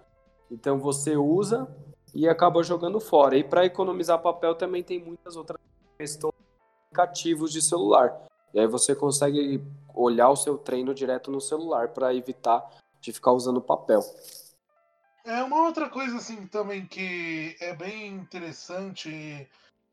Então você usa e acaba jogando fora. E para economizar papel também tem muitas outras questões aplicativos de celular. E aí você consegue olhar o seu treino direto no celular para evitar de ficar usando papel. É uma outra coisa assim também que é bem interessante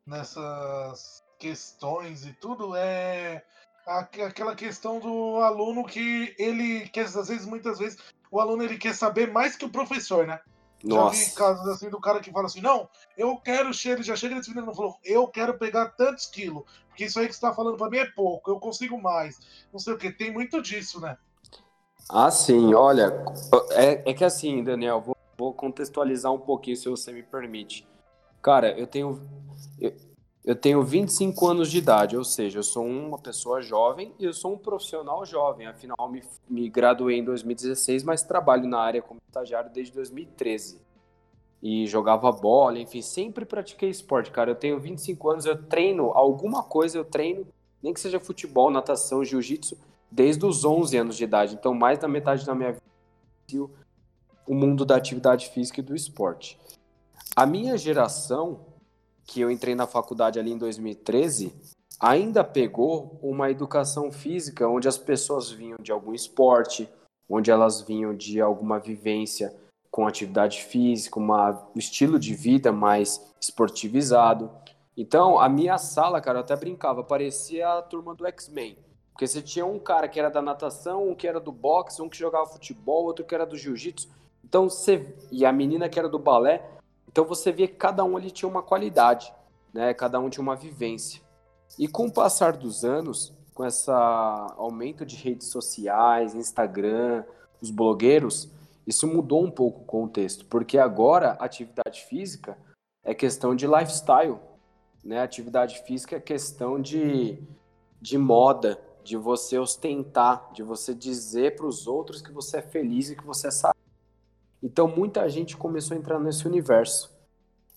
nessas questões e tudo é aquela questão do aluno que ele quer, às vezes, muitas vezes, o aluno ele quer saber mais que o professor, né? Nossa. Já vi casos assim do cara que fala assim, não, eu quero, ele já chega nesse menino e falou, eu quero pegar tantos quilos, porque isso aí que você tá falando pra mim é pouco, eu consigo mais. Não sei o que, tem muito disso, né? Ah, sim, olha, é, é que assim, Daniel, vou, vou contextualizar um pouquinho, se você me permite. Cara, eu tenho. Eu, eu tenho 25 anos de idade, ou seja, eu sou uma pessoa jovem e eu sou um profissional jovem. Afinal, me, me graduei em 2016, mas trabalho na área como estagiário desde 2013. E jogava bola, enfim, sempre pratiquei esporte, cara. Eu tenho 25 anos, eu treino alguma coisa, eu treino, nem que seja futebol, natação, jiu-jitsu, desde os 11 anos de idade. Então, mais da metade da minha vida, o mundo da atividade física e do esporte. A minha geração que eu entrei na faculdade ali em 2013, ainda pegou uma educação física onde as pessoas vinham de algum esporte, onde elas vinham de alguma vivência com atividade física, uma, um estilo de vida mais esportivizado. Então, a minha sala, cara, eu até brincava, parecia a turma do X-Men. Porque você tinha um cara que era da natação, um que era do boxe, um que jogava futebol, outro que era do jiu-jitsu. Então, você... E a menina que era do balé. Então você via que cada um ali tinha uma qualidade, né? Cada um tinha uma vivência. E com o passar dos anos, com esse aumento de redes sociais, Instagram, os blogueiros, isso mudou um pouco o contexto, porque agora atividade física é questão de lifestyle, né? Atividade física é questão de, de moda, de você ostentar, de você dizer para os outros que você é feliz e que você é. Então muita gente começou a entrar nesse universo.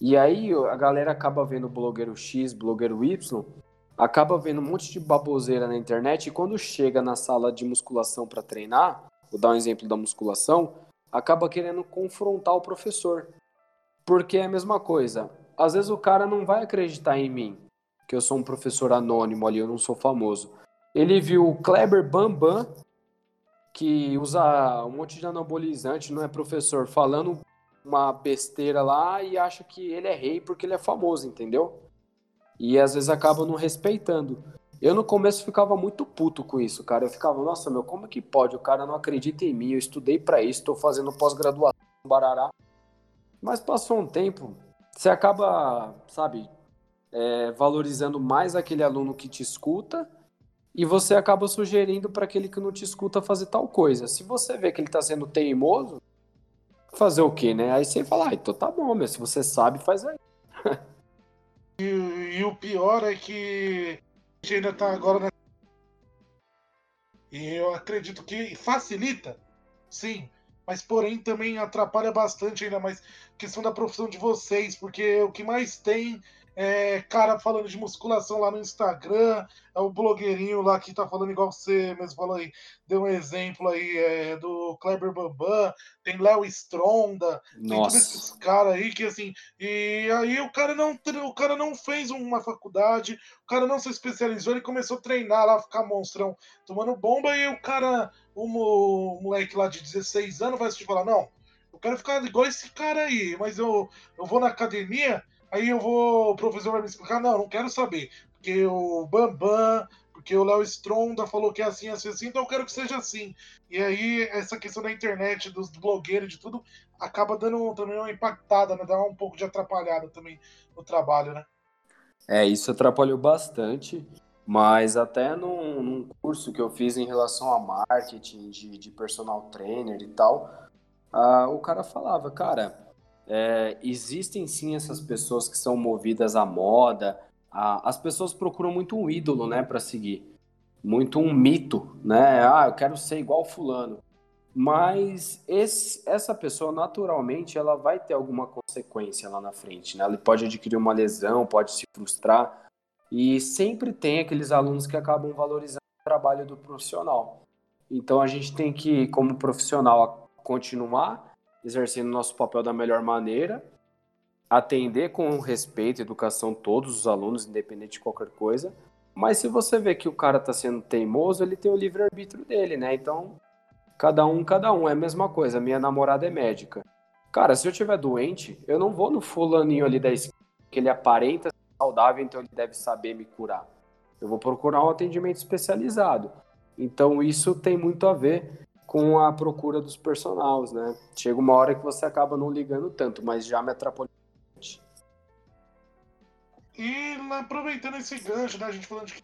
E aí a galera acaba vendo blogueiro X, blogueiro Y, acaba vendo um monte de baboseira na internet e quando chega na sala de musculação para treinar, vou dar um exemplo da musculação, acaba querendo confrontar o professor. Porque é a mesma coisa. Às vezes o cara não vai acreditar em mim, que eu sou um professor anônimo ali, eu não sou famoso. Ele viu o Kleber Bambam, que usa um monte de anabolizante, não é professor, falando uma besteira lá e acha que ele é rei porque ele é famoso, entendeu? E às vezes acaba não respeitando. Eu no começo ficava muito puto com isso, cara. Eu ficava, nossa, meu, como que pode? O cara não acredita em mim, eu estudei para isso, estou fazendo pós-graduação, barará. Mas passou um tempo, você acaba, sabe, é, valorizando mais aquele aluno que te escuta e você acaba sugerindo para aquele que não te escuta fazer tal coisa. Se você vê que ele está sendo teimoso, fazer o quê, né? Aí você fala, ah, então tá bom, meu, se você sabe, faz aí. e, e, o pior é que a gente ainda tá agora na... E eu acredito que facilita, sim, mas porém também atrapalha bastante ainda mais questão da profissão de vocês, porque o que mais tem é, cara falando de musculação lá no Instagram, é o blogueirinho lá que tá falando igual você mesmo falou aí, deu um exemplo aí é, do Kleber Bambam, tem Léo Stronda, Nossa. tem todos esses caras aí que assim, e aí o cara não o cara não fez uma faculdade, o cara não se especializou, ele começou a treinar lá, ficar monstrão, tomando bomba e o cara, o, moleque lá de 16 anos vai assistir e falar, não, eu quero ficar igual esse cara aí, mas eu, eu vou na academia Aí eu vou, o professor vai me explicar, não, não quero saber, porque o Bambam, porque o Léo Stronda falou que é assim, assim, assim, então eu quero que seja assim. E aí essa questão da internet, dos blogueiros, de tudo, acaba dando também uma impactada, né? Dá um pouco de atrapalhada também no trabalho, né? É, isso atrapalhou bastante, mas até num, num curso que eu fiz em relação a marketing, de, de personal trainer e tal, uh, o cara falava, cara, é, existem sim essas pessoas que são movidas à moda. A, as pessoas procuram muito um ídolo, né, para seguir, muito um mito, né? Ah, eu quero ser igual fulano. Mas esse, essa pessoa naturalmente ela vai ter alguma consequência lá na frente, né? Ele pode adquirir uma lesão, pode se frustrar e sempre tem aqueles alunos que acabam valorizando o trabalho do profissional. Então a gente tem que, como profissional, continuar exercendo nosso papel da melhor maneira, atender com respeito e educação todos os alunos, independente de qualquer coisa. Mas se você vê que o cara está sendo teimoso, ele tem o livre-arbítrio dele, né? Então, cada um, cada um. É a mesma coisa. Minha namorada é médica. Cara, se eu tiver doente, eu não vou no fulaninho ali da esquina, que ele aparenta saudável, então ele deve saber me curar. Eu vou procurar um atendimento especializado. Então, isso tem muito a ver com a procura dos personagens, né? Chega uma hora que você acaba não ligando tanto, mas já me atrapalhou. E aproveitando esse gancho, né, a gente falando de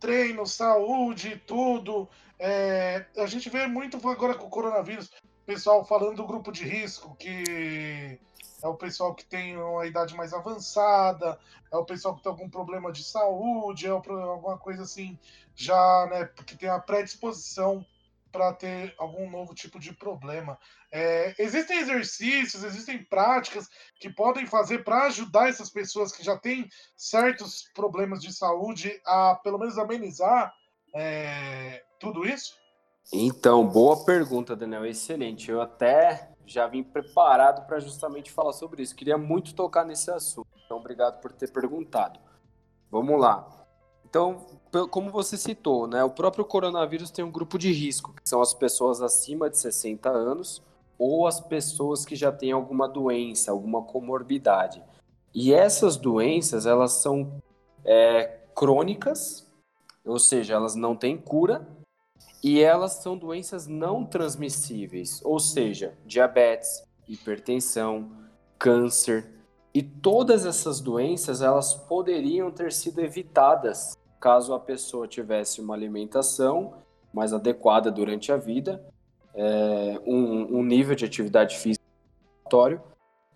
treino, saúde, tudo, é, a gente vê muito agora com o coronavírus, pessoal falando do grupo de risco, que é o pessoal que tem uma idade mais avançada, é o pessoal que tem algum problema de saúde, é alguma coisa assim, já, né, que tem a predisposição para ter algum novo tipo de problema. É, existem exercícios, existem práticas que podem fazer para ajudar essas pessoas que já têm certos problemas de saúde a pelo menos amenizar é, tudo isso? Então, boa pergunta, Daniel. Excelente. Eu até já vim preparado para justamente falar sobre isso. Queria muito tocar nesse assunto. Então, obrigado por ter perguntado. Vamos lá. Então, como você citou, né, o próprio coronavírus tem um grupo de risco, que são as pessoas acima de 60 anos ou as pessoas que já têm alguma doença, alguma comorbidade. E essas doenças, elas são é, crônicas, ou seja, elas não têm cura, e elas são doenças não transmissíveis, ou seja, diabetes, hipertensão, câncer, E todas essas doenças, elas poderiam ter sido evitadas caso a pessoa tivesse uma alimentação mais adequada durante a vida, é, um, um nível de atividade física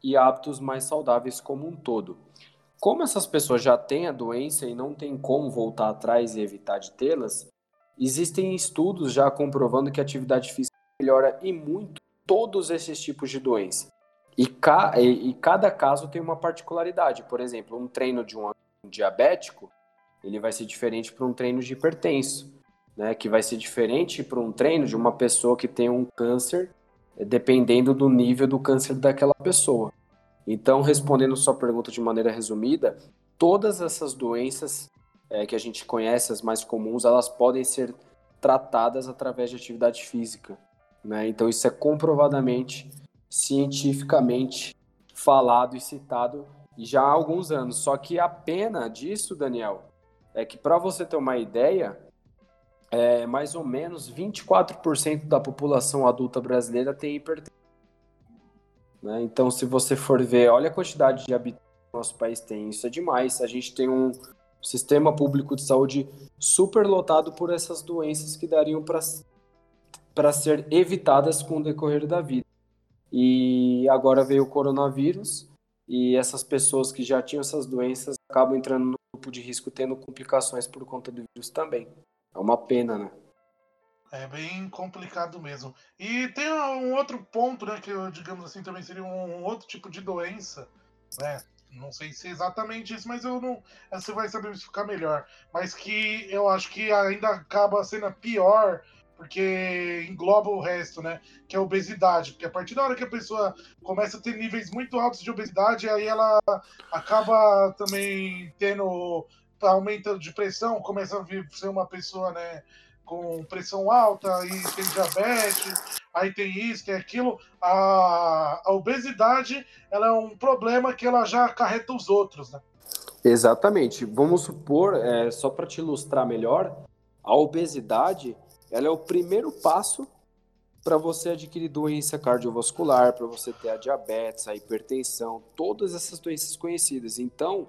e hábitos mais saudáveis como um todo. Como essas pessoas já têm a doença e não tem como voltar atrás e evitar de tê-las, existem estudos já comprovando que a atividade física melhora e muito todos esses tipos de doença. E, ca e, e cada caso tem uma particularidade. Por exemplo, um treino de um diabético, ele vai ser diferente para um treino de hipertenso, né? Que vai ser diferente para um treino de uma pessoa que tem um câncer, eh, dependendo do nível do câncer daquela pessoa. Então, respondendo sua pergunta de maneira resumida, todas essas doenças é, que a gente conhece, as mais comuns, elas podem ser tratadas através de atividade física. Né? Então, isso é comprovadamente, cientificamente falado e citado já há alguns anos. Só que a pena disso, Daniel, é que para você ter uma ideia, é, mais ou menos 24% da população adulta brasileira tem hipertensão. Né? Então, se você for ver, olha a quantidade de habitantes que nosso país tem, isso é demais. A gente tem um sistema público de saúde super lotado por essas doenças que dariam para ser evitadas com o decorrer da vida. E agora veio o coronavírus e essas pessoas que já tinham essas doenças acabam entrando no grupo de risco tendo complicações por conta do vírus também. É uma pena, né? É bem complicado mesmo. E tem um outro ponto, né, que eu, digamos assim, também seria um outro tipo de doença, né? Não sei se é exatamente isso, mas eu não. Você vai saber explicar melhor. Mas que eu acho que ainda acaba sendo pior porque engloba o resto, né? Que é a obesidade. Porque a partir da hora que a pessoa começa a ter níveis muito altos de obesidade, aí ela acaba também tendo aumento de pressão, começa a ser uma pessoa, né? Com pressão alta, e tem diabetes, aí tem isso, tem aquilo. A, a obesidade ela é um problema que ela já acarreta os outros, né? Exatamente. Vamos supor, é, só para te ilustrar melhor, a obesidade ela é o primeiro passo para você adquirir doença cardiovascular, para você ter a diabetes, a hipertensão, todas essas doenças conhecidas. Então,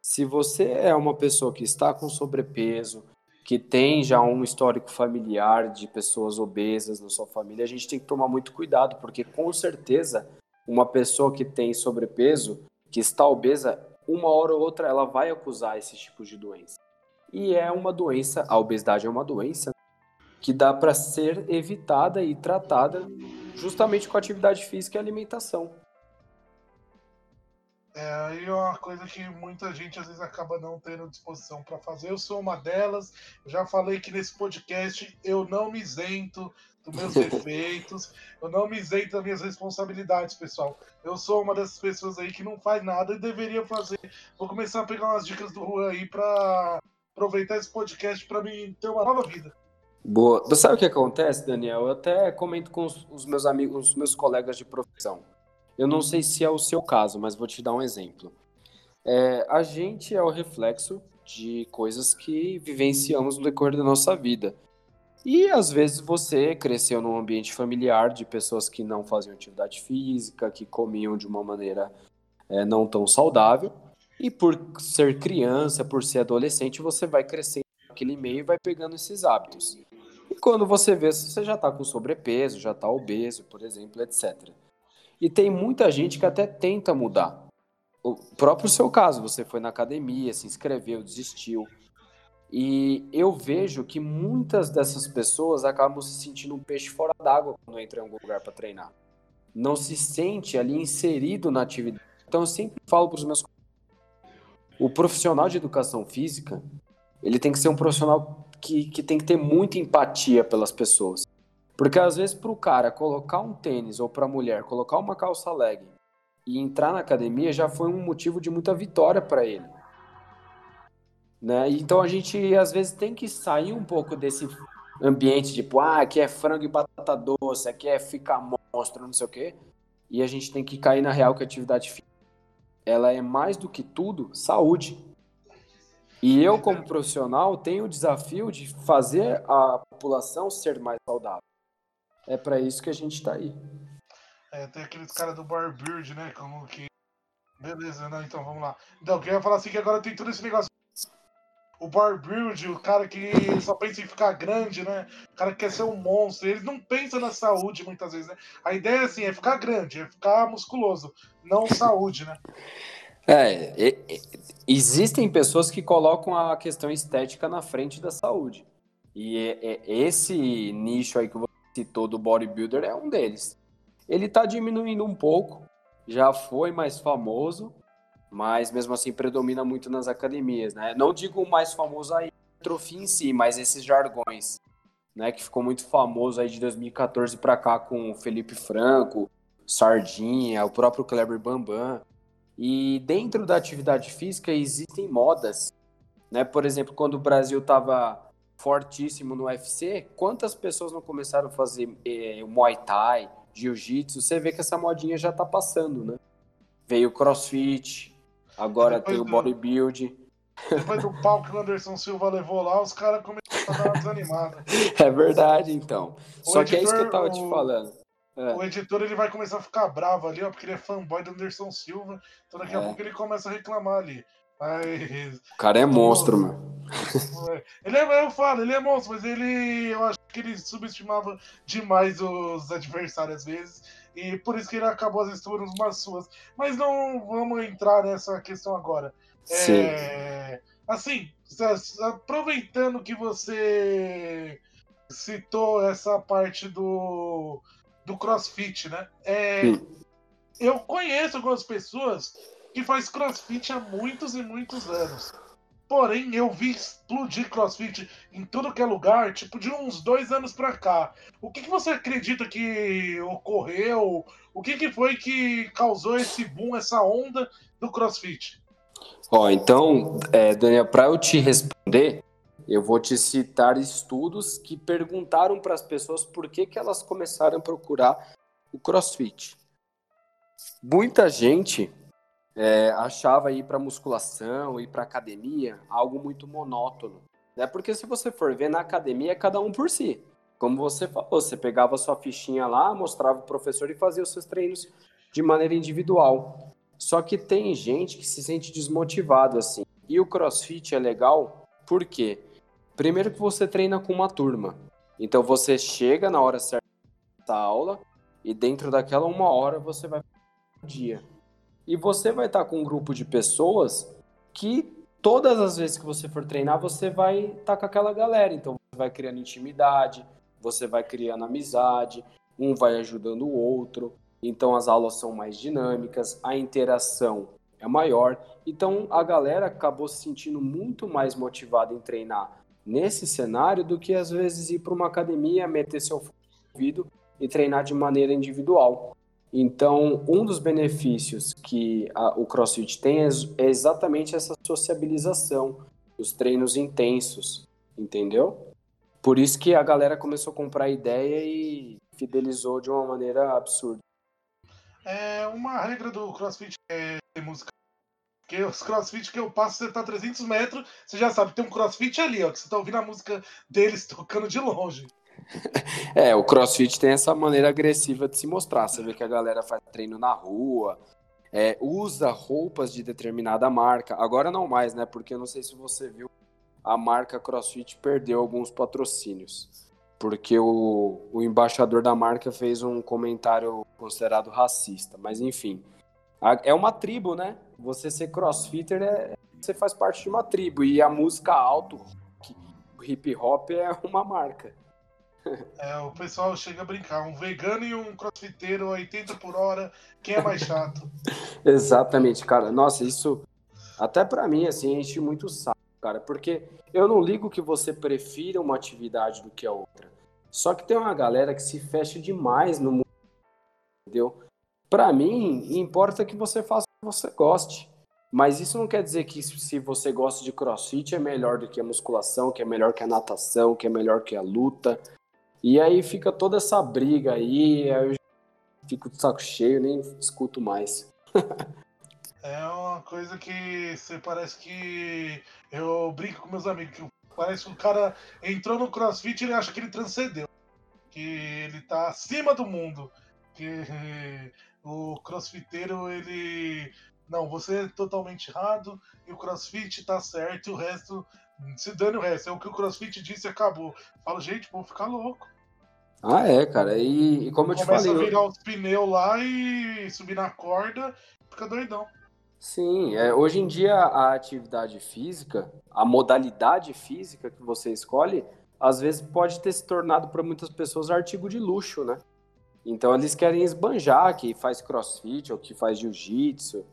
se você é uma pessoa que está com sobrepeso, que tem já um histórico familiar de pessoas obesas na sua família, a gente tem que tomar muito cuidado, porque com certeza uma pessoa que tem sobrepeso, que está obesa, uma hora ou outra ela vai acusar esse tipo de doença. E é uma doença, a obesidade é uma doença que dá para ser evitada e tratada justamente com atividade física e alimentação. É, aí é uma coisa que muita gente às vezes acaba não tendo disposição para fazer. Eu sou uma delas. já falei que nesse podcast eu não me isento dos meus defeitos, eu não me isento das minhas responsabilidades, pessoal. Eu sou uma dessas pessoas aí que não faz nada e deveria fazer. Vou começar a pegar umas dicas do Juan aí para aproveitar esse podcast para mim ter uma nova vida. Boa. Você sabe o que acontece, Daniel? Eu até comento com os meus amigos, os meus colegas de profissão. Eu não sei se é o seu caso, mas vou te dar um exemplo. É, a gente é o reflexo de coisas que vivenciamos no decorrer da nossa vida. E às vezes você cresceu num ambiente familiar de pessoas que não faziam atividade física, que comiam de uma maneira é, não tão saudável. E por ser criança, por ser adolescente, você vai crescendo naquele meio e vai pegando esses hábitos. Quando você vê, você já está com sobrepeso, já está obeso, por exemplo, etc. E tem muita gente que até tenta mudar. O próprio seu caso, você foi na academia, se inscreveu, desistiu. E eu vejo que muitas dessas pessoas acabam se sentindo um peixe fora d'água quando entra em algum lugar para treinar. Não se sente ali inserido na atividade. Então eu sempre falo para os meus o profissional de educação física, ele tem que ser um profissional que, que tem que ter muita empatia pelas pessoas. Porque às vezes para o cara colocar um tênis ou para a mulher colocar uma calça leg e entrar na academia já foi um motivo de muita vitória para ele. Né? Então a gente às vezes tem que sair um pouco desse ambiente tipo, ah, aqui é frango e batata doce, aqui é ficar monstro, não sei o quê. E a gente tem que cair na real que a atividade física ela é mais do que tudo saúde. E eu, como profissional, tenho o desafio de fazer a população ser mais saudável. É para isso que a gente está aí. É, tem aqueles caras do Bar né? Como que Beleza, não, então vamos lá. Então, eu queria falar assim que agora tem todo esse negócio. O bar build, o cara que só pensa em ficar grande, né? O cara que quer ser um monstro. Ele não pensa na saúde muitas vezes, né? A ideia é assim, é ficar grande, é ficar musculoso, não saúde, né? É, e, e, existem pessoas que colocam a questão estética na frente da saúde. E é, é, esse nicho aí que você citou do bodybuilder é um deles. Ele está diminuindo um pouco, já foi mais famoso, mas mesmo assim predomina muito nas academias, né? Não digo o mais famoso aí, trofia em si, mas esses jargões, né? Que ficou muito famoso aí de 2014 para cá com o Felipe Franco, Sardinha, o próprio Kleber Bambam. E dentro da atividade física existem modas, né? Por exemplo, quando o Brasil estava fortíssimo no UFC, quantas pessoas não começaram a fazer eh, Muay Thai, Jiu-Jitsu? Você vê que essa modinha já está passando, né? Veio o CrossFit, agora tem o do... bodybuilding. Depois do pau que o Anderson Silva levou lá, os caras começaram a dar uma desanimada. É verdade, então. O Só editor, que é isso que eu tava te falando. É. O editor ele vai começar a ficar bravo ali, ó, porque ele é fanboy do Anderson Silva. Então daqui a é. pouco ele começa a reclamar ali. Mas. O cara é monstro, mano. Ele é, eu falo, ele é monstro, mas ele. Eu acho que ele subestimava demais os adversários às vezes. E por isso que ele acabou as vezes umas suas. Mas não vamos entrar nessa questão agora. Sim. É, assim, aproveitando que você citou essa parte do do CrossFit, né? É, eu conheço algumas pessoas que faz CrossFit há muitos e muitos anos. Porém, eu vi explodir CrossFit em tudo que é lugar, tipo, de uns dois anos pra cá. O que, que você acredita que ocorreu? O que, que foi que causou esse boom, essa onda do CrossFit? Ó, então, é, Daniel, para eu te responder, eu vou te citar estudos que perguntaram para as pessoas por que, que elas começaram a procurar o CrossFit. Muita gente é, achava ir para musculação, ir para academia algo muito monótono. Né? Porque se você for ver na academia, é cada um por si. Como você falou, você pegava sua fichinha lá, mostrava o professor e fazia os seus treinos de maneira individual. Só que tem gente que se sente desmotivado assim. E o CrossFit é legal por quê? Primeiro que você treina com uma turma. Então você chega na hora certa da aula e dentro daquela uma hora você vai o dia. E você vai estar com um grupo de pessoas que todas as vezes que você for treinar, você vai estar com aquela galera. Então você vai criando intimidade, você vai criando amizade, um vai ajudando o outro. Então as aulas são mais dinâmicas, a interação é maior. Então a galera acabou se sentindo muito mais motivada em treinar nesse cenário do que às vezes ir para uma academia, meter seu ouvido e treinar de maneira individual. Então, um dos benefícios que a, o CrossFit tem é, é exatamente essa sociabilização, os treinos intensos, entendeu? Por isso que a galera começou a comprar ideia e fidelizou de uma maneira absurda. É uma regra do CrossFit é ter música porque os crossfit que eu passo, você tá a 300 metros, você já sabe, tem um crossfit ali, ó, que você tá ouvindo a música deles tocando de longe. É, o crossfit tem essa maneira agressiva de se mostrar. Você vê que a galera faz treino na rua, é, usa roupas de determinada marca. Agora não mais, né? Porque eu não sei se você viu, a marca CrossFit perdeu alguns patrocínios. Porque o, o embaixador da marca fez um comentário considerado racista. Mas enfim, é uma tribo, né? Você ser crossfitter, é, você faz parte de uma tribo. E a música alto, o hip hop é uma marca. É, o pessoal chega a brincar. Um vegano e um crossfiteiro 80 por hora, quem é mais chato? Exatamente, cara. Nossa, isso até para mim, assim, enche muito saco, cara. Porque eu não ligo que você prefira uma atividade do que a outra. Só que tem uma galera que se fecha demais no mundo, entendeu? Para mim, importa que você faça você goste. Mas isso não quer dizer que se você gosta de crossfit é melhor do que a musculação, que é melhor que a natação, que é melhor que a luta. E aí fica toda essa briga aí, aí eu fico de saco cheio, nem escuto mais. é uma coisa que você parece que eu brinco com meus amigos, que parece que o cara entrou no crossfit e ele acha que ele transcendeu. Que ele tá acima do mundo. Que o crossfiteiro, ele não, você é totalmente errado e o crossfit tá certo e o resto, se dane o resto. É o que o crossfit disse e acabou. Falo, gente, vou ficar louco. Ah, é, cara. E, e como eu te Começa falei. a virar os pneus lá e subir na corda, fica doidão. Sim, é, hoje em dia a atividade física, a modalidade física que você escolhe, às vezes pode ter se tornado para muitas pessoas artigo de luxo, né? Então eles querem esbanjar que faz crossfit ou que faz jiu-jitsu.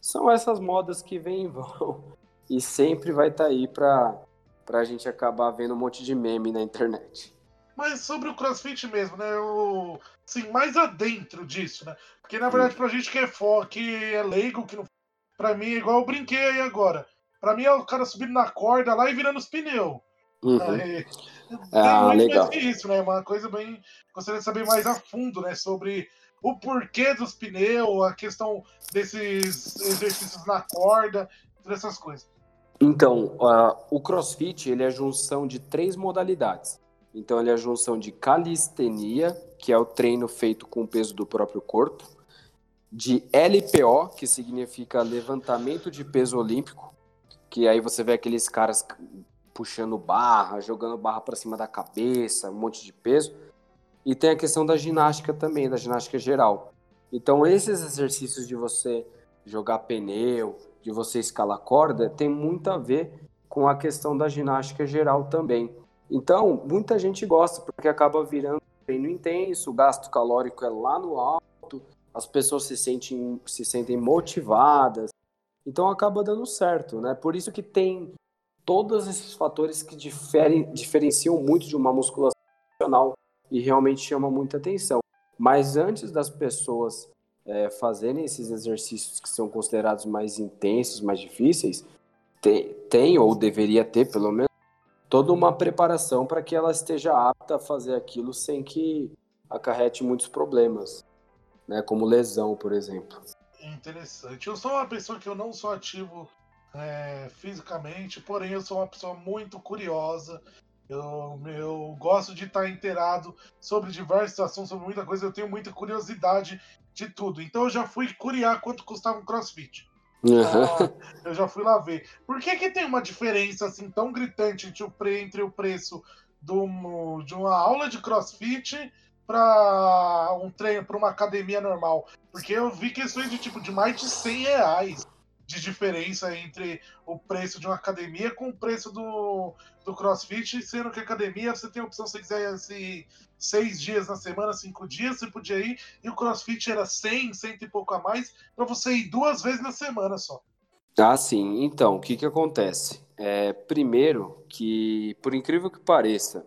São essas modas que vêm e vão. E sempre vai estar tá aí para a gente acabar vendo um monte de meme na internet. Mas sobre o crossfit mesmo, né? O, assim, mais adentro disso, né? Porque na verdade, pra gente que é fó, que é leigo, que não. Pra mim é igual eu brinquei aí agora. Pra mim é o cara subindo na corda lá e virando os pneus. Uhum. Aí, Ah, tem muito legal. isso, né? Uma coisa bem. Gostaria de saber mais a fundo, né? Sobre o porquê dos pneus, a questão desses exercícios na corda, todas essas coisas. Então, ah, o CrossFit ele é a junção de três modalidades. Então, ele é a junção de calistenia, que é o treino feito com o peso do próprio corpo, de LPO, que significa levantamento de peso olímpico, que aí você vê aqueles caras puxando barra, jogando barra para cima da cabeça, um monte de peso. E tem a questão da ginástica também, da ginástica geral. Então, esses exercícios de você jogar pneu, de você escalar corda, tem muito a ver com a questão da ginástica geral também. Então, muita gente gosta, porque acaba virando treino intenso, o gasto calórico é lá no alto, as pessoas se sentem, se sentem motivadas, então acaba dando certo, né? Por isso que tem todos esses fatores que diferem, diferenciam muito de uma musculação profissional e realmente chamam muita atenção. Mas antes das pessoas é, fazerem esses exercícios que são considerados mais intensos, mais difíceis, tem, tem ou deveria ter, pelo menos, toda uma preparação para que ela esteja apta a fazer aquilo sem que acarrete muitos problemas, né? Como lesão, por exemplo. Interessante. Eu sou uma pessoa que eu não sou ativo é, fisicamente, porém eu sou uma pessoa muito curiosa. Eu, eu gosto de estar inteirado sobre diversos assuntos, sobre muita coisa. Eu tenho muita curiosidade de tudo. Então eu já fui curiar quanto custava um crossfit. Ah, eu já fui lá ver. Por que, que tem uma diferença assim tão gritante entre o, pre, entre o preço do, de uma aula de crossfit para um treino, para uma academia normal? Porque eu vi questões de tipo de mais de 100 reais de diferença entre o preço de uma academia com o preço do, do crossfit, sendo que academia você tem a opção, se quiser se seis dias na semana, cinco dias, você podia ir, e o crossfit era 100, cento e pouco a mais, para você ir duas vezes na semana só. Ah, sim. Então, o que, que acontece? É, primeiro, que por incrível que pareça,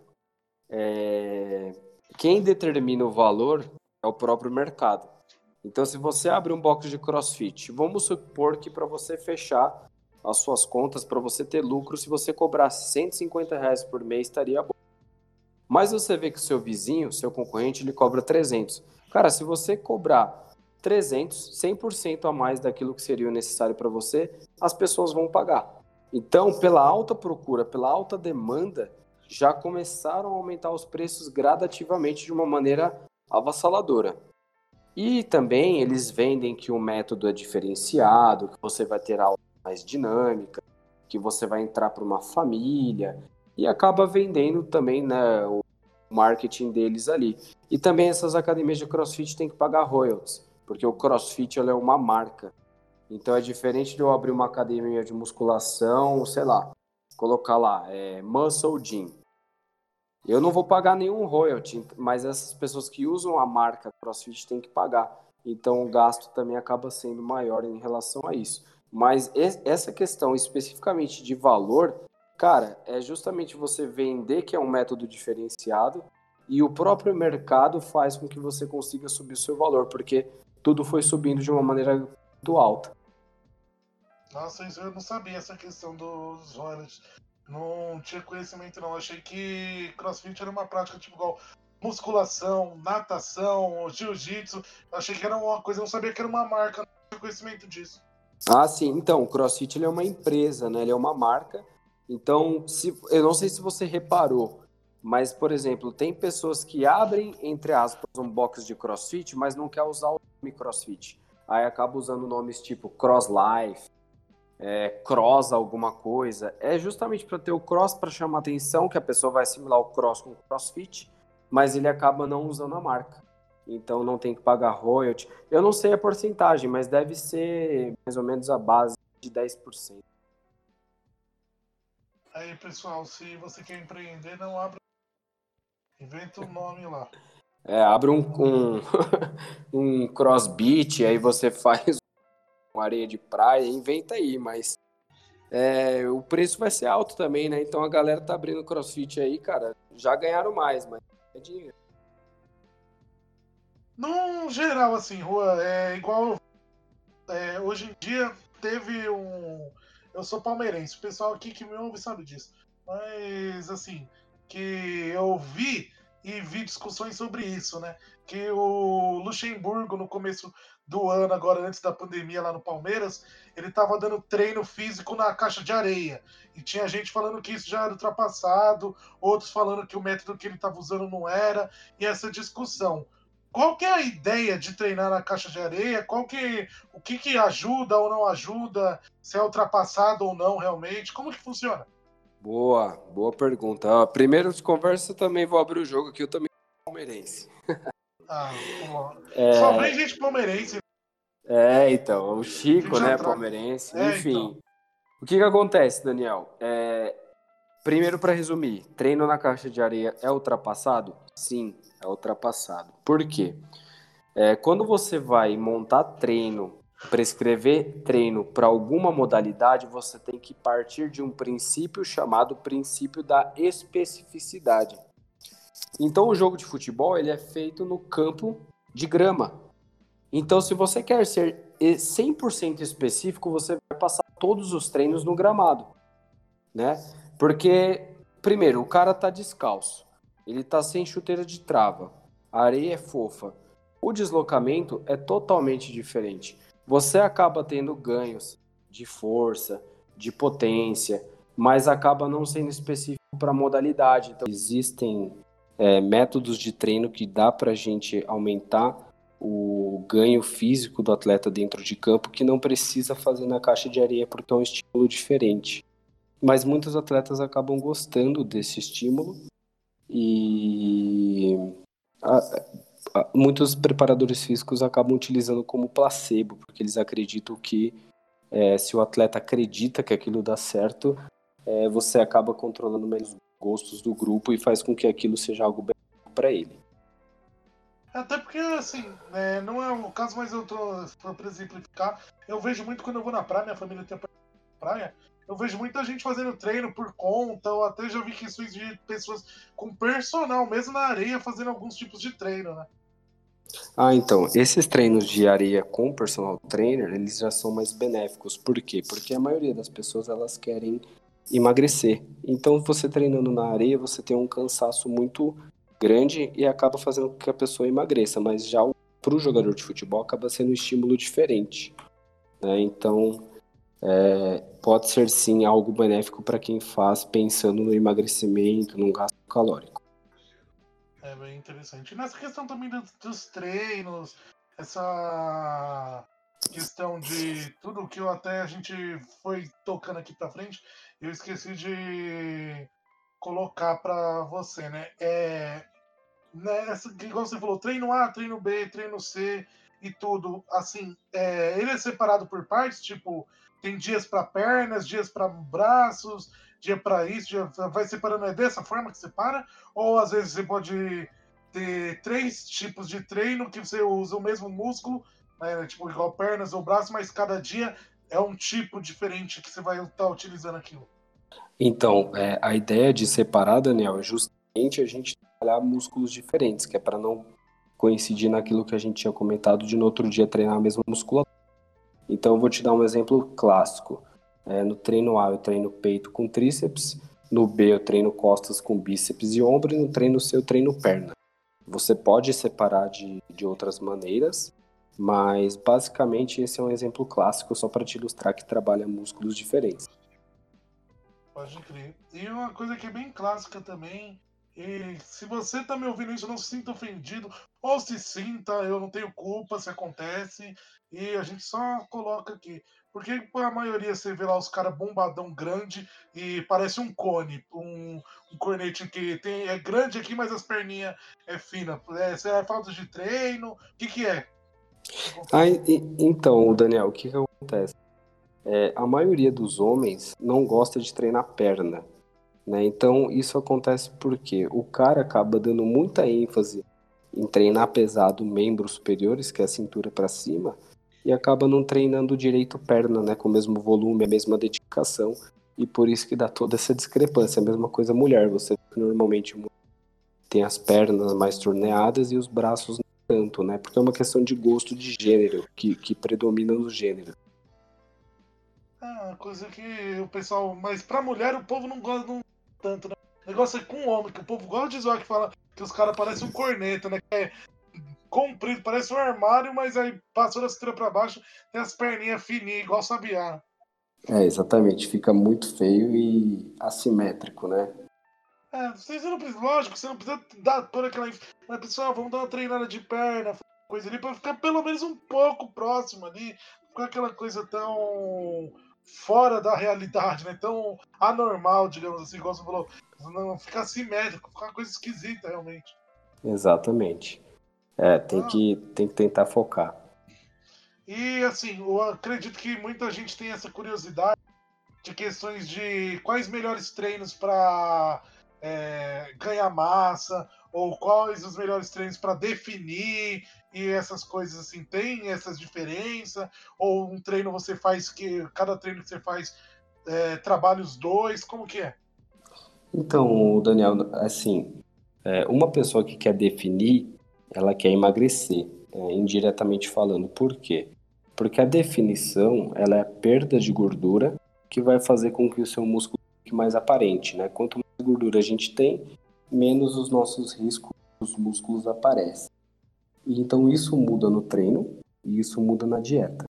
é, quem determina o valor é o próprio mercado. Então, se você abre um box de crossfit, vamos supor que para você fechar as suas contas, para você ter lucro, se você cobrasse 150 reais por mês, estaria bom. Mas você vê que seu vizinho, seu concorrente, ele cobra 300. Cara, se você cobrar 300, 100% a mais daquilo que seria necessário para você, as pessoas vão pagar. Então, pela alta procura, pela alta demanda, já começaram a aumentar os preços gradativamente de uma maneira avassaladora. E também eles vendem que o método é diferenciado, que você vai ter aula mais dinâmica, que você vai entrar para uma família e acaba vendendo também né, o marketing deles ali. E também essas academias de CrossFit têm que pagar royalties, porque o CrossFit é uma marca. Então é diferente de eu abrir uma academia de musculação, sei lá, colocar lá é, Muscle Gym. Eu não vou pagar nenhum royalty, mas essas pessoas que usam a marca CrossFit têm que pagar. Então o gasto também acaba sendo maior em relação a isso. Mas essa questão especificamente de valor, cara, é justamente você vender que é um método diferenciado e o próprio mercado faz com que você consiga subir o seu valor, porque tudo foi subindo de uma maneira muito alta. Nossa, eu não sabia essa questão dos royalties. Não tinha conhecimento, não. Achei que crossfit era uma prática tipo igual musculação, natação, jiu-jitsu. Achei que era uma coisa, não sabia que era uma marca, não tinha conhecimento disso. Ah, sim. Então, o CrossFit é uma empresa, né? Ele é uma marca. Então, se, eu não sei se você reparou, mas, por exemplo, tem pessoas que abrem, entre aspas, um box de CrossFit, mas não quer usar o nome CrossFit. aí acaba usando nomes tipo Cross Life, é, cross alguma coisa, é justamente para ter o cross para chamar atenção, que a pessoa vai assimilar o cross com o crossfit, mas ele acaba não usando a marca. Então não tem que pagar royalty. Eu não sei a porcentagem, mas deve ser mais ou menos a base de 10%. Aí, pessoal, se você quer empreender, não abra. Inventa um nome lá. É, abre um, um, um crossbeat, aí você faz areia de praia, inventa aí, mas é, o preço vai ser alto também, né? Então a galera tá abrindo crossfit aí, cara, já ganharam mais, mas é dinheiro. No geral, assim, Rua, é igual. É, hoje em dia teve um. Eu sou palmeirense, o pessoal aqui que me ouve sabe disso. Mas, assim, que eu vi e vi discussões sobre isso, né? Que o Luxemburgo, no começo do ano, agora antes da pandemia lá no Palmeiras, ele estava dando treino físico na caixa de areia. E tinha gente falando que isso já era ultrapassado, outros falando que o método que ele estava usando não era, e essa discussão. Qual que é a ideia de treinar na caixa de areia? Qual que, o que, que ajuda ou não ajuda? Se é ultrapassado ou não realmente? Como que funciona? Boa, boa pergunta. primeiro de conversa também vou abrir o jogo aqui, eu também sou palmeirense. Ah, é... Só vem gente palmeirense. É, então, o Chico, né, palmeirense, é, enfim. Então. O que que acontece, Daniel? É... Primeiro, para resumir, treino na caixa de areia é ultrapassado? Sim, é ultrapassado. Por quê? É, quando você vai montar treino prescrever treino para alguma modalidade, você tem que partir de um princípio chamado princípio da especificidade. Então, o jogo de futebol ele é feito no campo de grama. Então, se você quer ser 100% específico, você vai passar todos os treinos no gramado, né? Porque, primeiro, o cara tá descalço, ele tá sem chuteira de trava, a areia é fofa, o deslocamento é totalmente diferente você acaba tendo ganhos de força, de potência, mas acaba não sendo específico para a modalidade. Então, existem é, métodos de treino que dá para a gente aumentar o ganho físico do atleta dentro de campo que não precisa fazer na caixa de areia porque é um estímulo diferente. Mas muitos atletas acabam gostando desse estímulo e muitos preparadores físicos acabam utilizando como placebo, porque eles acreditam que é, se o atleta acredita que aquilo dá certo, é, você acaba controlando menos os gostos do grupo e faz com que aquilo seja algo bem para ele. Até porque, assim, é, não é o caso, mas eu tô, para exemplificar, eu vejo muito quando eu vou na praia, minha família tem praia, eu vejo muita gente fazendo treino por conta, eu até já vi questões de pessoas com personal, mesmo na areia, fazendo alguns tipos de treino, né? Ah, então, esses treinos de areia com personal trainer, eles já são mais benéficos. Por quê? Porque a maioria das pessoas, elas querem emagrecer. Então, você treinando na areia, você tem um cansaço muito grande e acaba fazendo com que a pessoa emagreça. Mas já para o jogador de futebol, acaba sendo um estímulo diferente. Né? Então, é, pode ser sim algo benéfico para quem faz pensando no emagrecimento, num gasto calórico. É bem interessante. nessa questão também dos, dos, treinos, essa questão de tudo que eu até a gente foi tocando aqui para frente, eu esqueci de colocar para você, né? É, nessa, né, igual você falou, treino A, treino B, treino C e tudo, assim, é, ele é separado por partes, tipo, tem dias para pernas, dias para braços, dia para isso, dia, vai separando é dessa forma que separa? Ou às vezes você pode ter três tipos de treino que você usa o mesmo músculo, né, tipo igual pernas ou braços, mas cada dia é um tipo diferente que você vai estar tá utilizando aquilo? Então, é, a ideia de separar, Daniel, é justamente a gente trabalhar músculos diferentes, que é para não coincidir naquilo que a gente tinha comentado de no outro dia treinar a mesma musculatura. Então, eu vou te dar um exemplo clássico. É, no treino A eu treino peito com tríceps, no B eu treino costas com bíceps e ombro, e no treino C eu treino perna. Você pode separar de, de outras maneiras, mas basicamente esse é um exemplo clássico só para te ilustrar que trabalha músculos diferentes. Pode crer. E uma coisa que é bem clássica também, E se você tá me ouvindo isso, não se sinta ofendido, ou se sinta, eu não tenho culpa se acontece, e a gente só coloca aqui. Porque a maioria você vê lá os caras bombadão grande e parece um cone, um, um cornete que tem, é grande aqui, mas as perninhas é fina. É, é falta de treino? O que, que é? Ah, e, então, Daniel, o que, que acontece? É, a maioria dos homens não gosta de treinar perna. Né? Então, isso acontece porque o cara acaba dando muita ênfase em treinar pesado membros superiores, que é a cintura para cima, e acaba não treinando direito perna, né, com o mesmo volume, a mesma dedicação, e por isso que dá toda essa discrepância. A mesma coisa mulher, você normalmente tem as pernas mais torneadas e os braços tanto, né, porque é uma questão de gosto de gênero, que, que predomina no gênero. Ah, coisa que o pessoal. Mas pra mulher o povo não gosta não, tanto, né? O negócio é com homem, que o povo gosta de zoar que fala que os caras parecem um corneta, né? Que é comprido, parece um armário, mas aí passou da cintura pra baixo, tem as perninhas fininhas, igual sabiá. É, exatamente. Fica muito feio e assimétrico, né? É, você não precisa, lógico, você não precisa dar toda aquela. Mas, pessoal, vamos dar uma treinada de perna, coisa ali, pra ficar pelo menos um pouco próximo ali. Ficar aquela coisa tão fora da realidade, né? Tão anormal, digamos assim, igual você falou. Não ficar assimétrico, ficar uma coisa esquisita, realmente. Exatamente. É, tem, ah. que, tem que tentar focar. E assim, eu acredito que muita gente tem essa curiosidade de questões de quais melhores treinos para é, ganhar massa, ou quais os melhores treinos para definir e essas coisas assim. Tem essas diferenças? Ou um treino você faz que cada treino que você faz é, trabalha os dois? Como que é? Então, Daniel, assim, é, uma pessoa que quer definir ela quer emagrecer, é, indiretamente falando. Por quê? Porque a definição ela é a perda de gordura que vai fazer com que o seu músculo fique mais aparente, né? Quanto gordura a gente tem, menos os nossos riscos dos músculos aparecem. E então isso muda no treino e isso muda na dieta.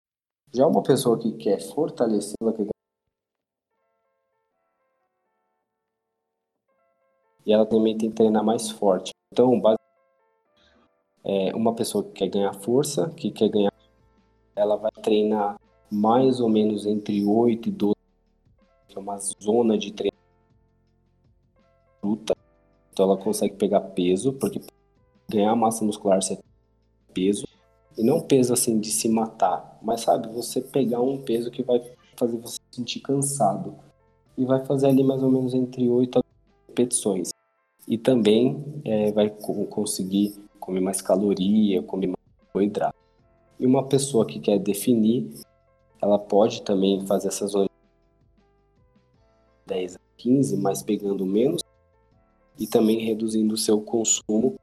Já uma pessoa que quer fortalecer, ela quer e ela também tem que treinar mais forte. Então, é, uma pessoa que quer ganhar força, que quer ganhar, ela vai treinar mais ou menos entre 8 e 12, que é uma zona de treino luta. Então ela consegue pegar peso, porque ganhar massa muscular você peso, e não peso assim de se matar, mas sabe, você pegar um peso que vai fazer você se sentir cansado. E vai fazer ali mais ou menos entre 8 a 12 repetições. E também é, vai conseguir come mais caloria, come mais carboidrato. E uma pessoa que quer definir, ela pode também fazer essas zonas 10 a 15, mas pegando menos e também reduzindo o seu consumo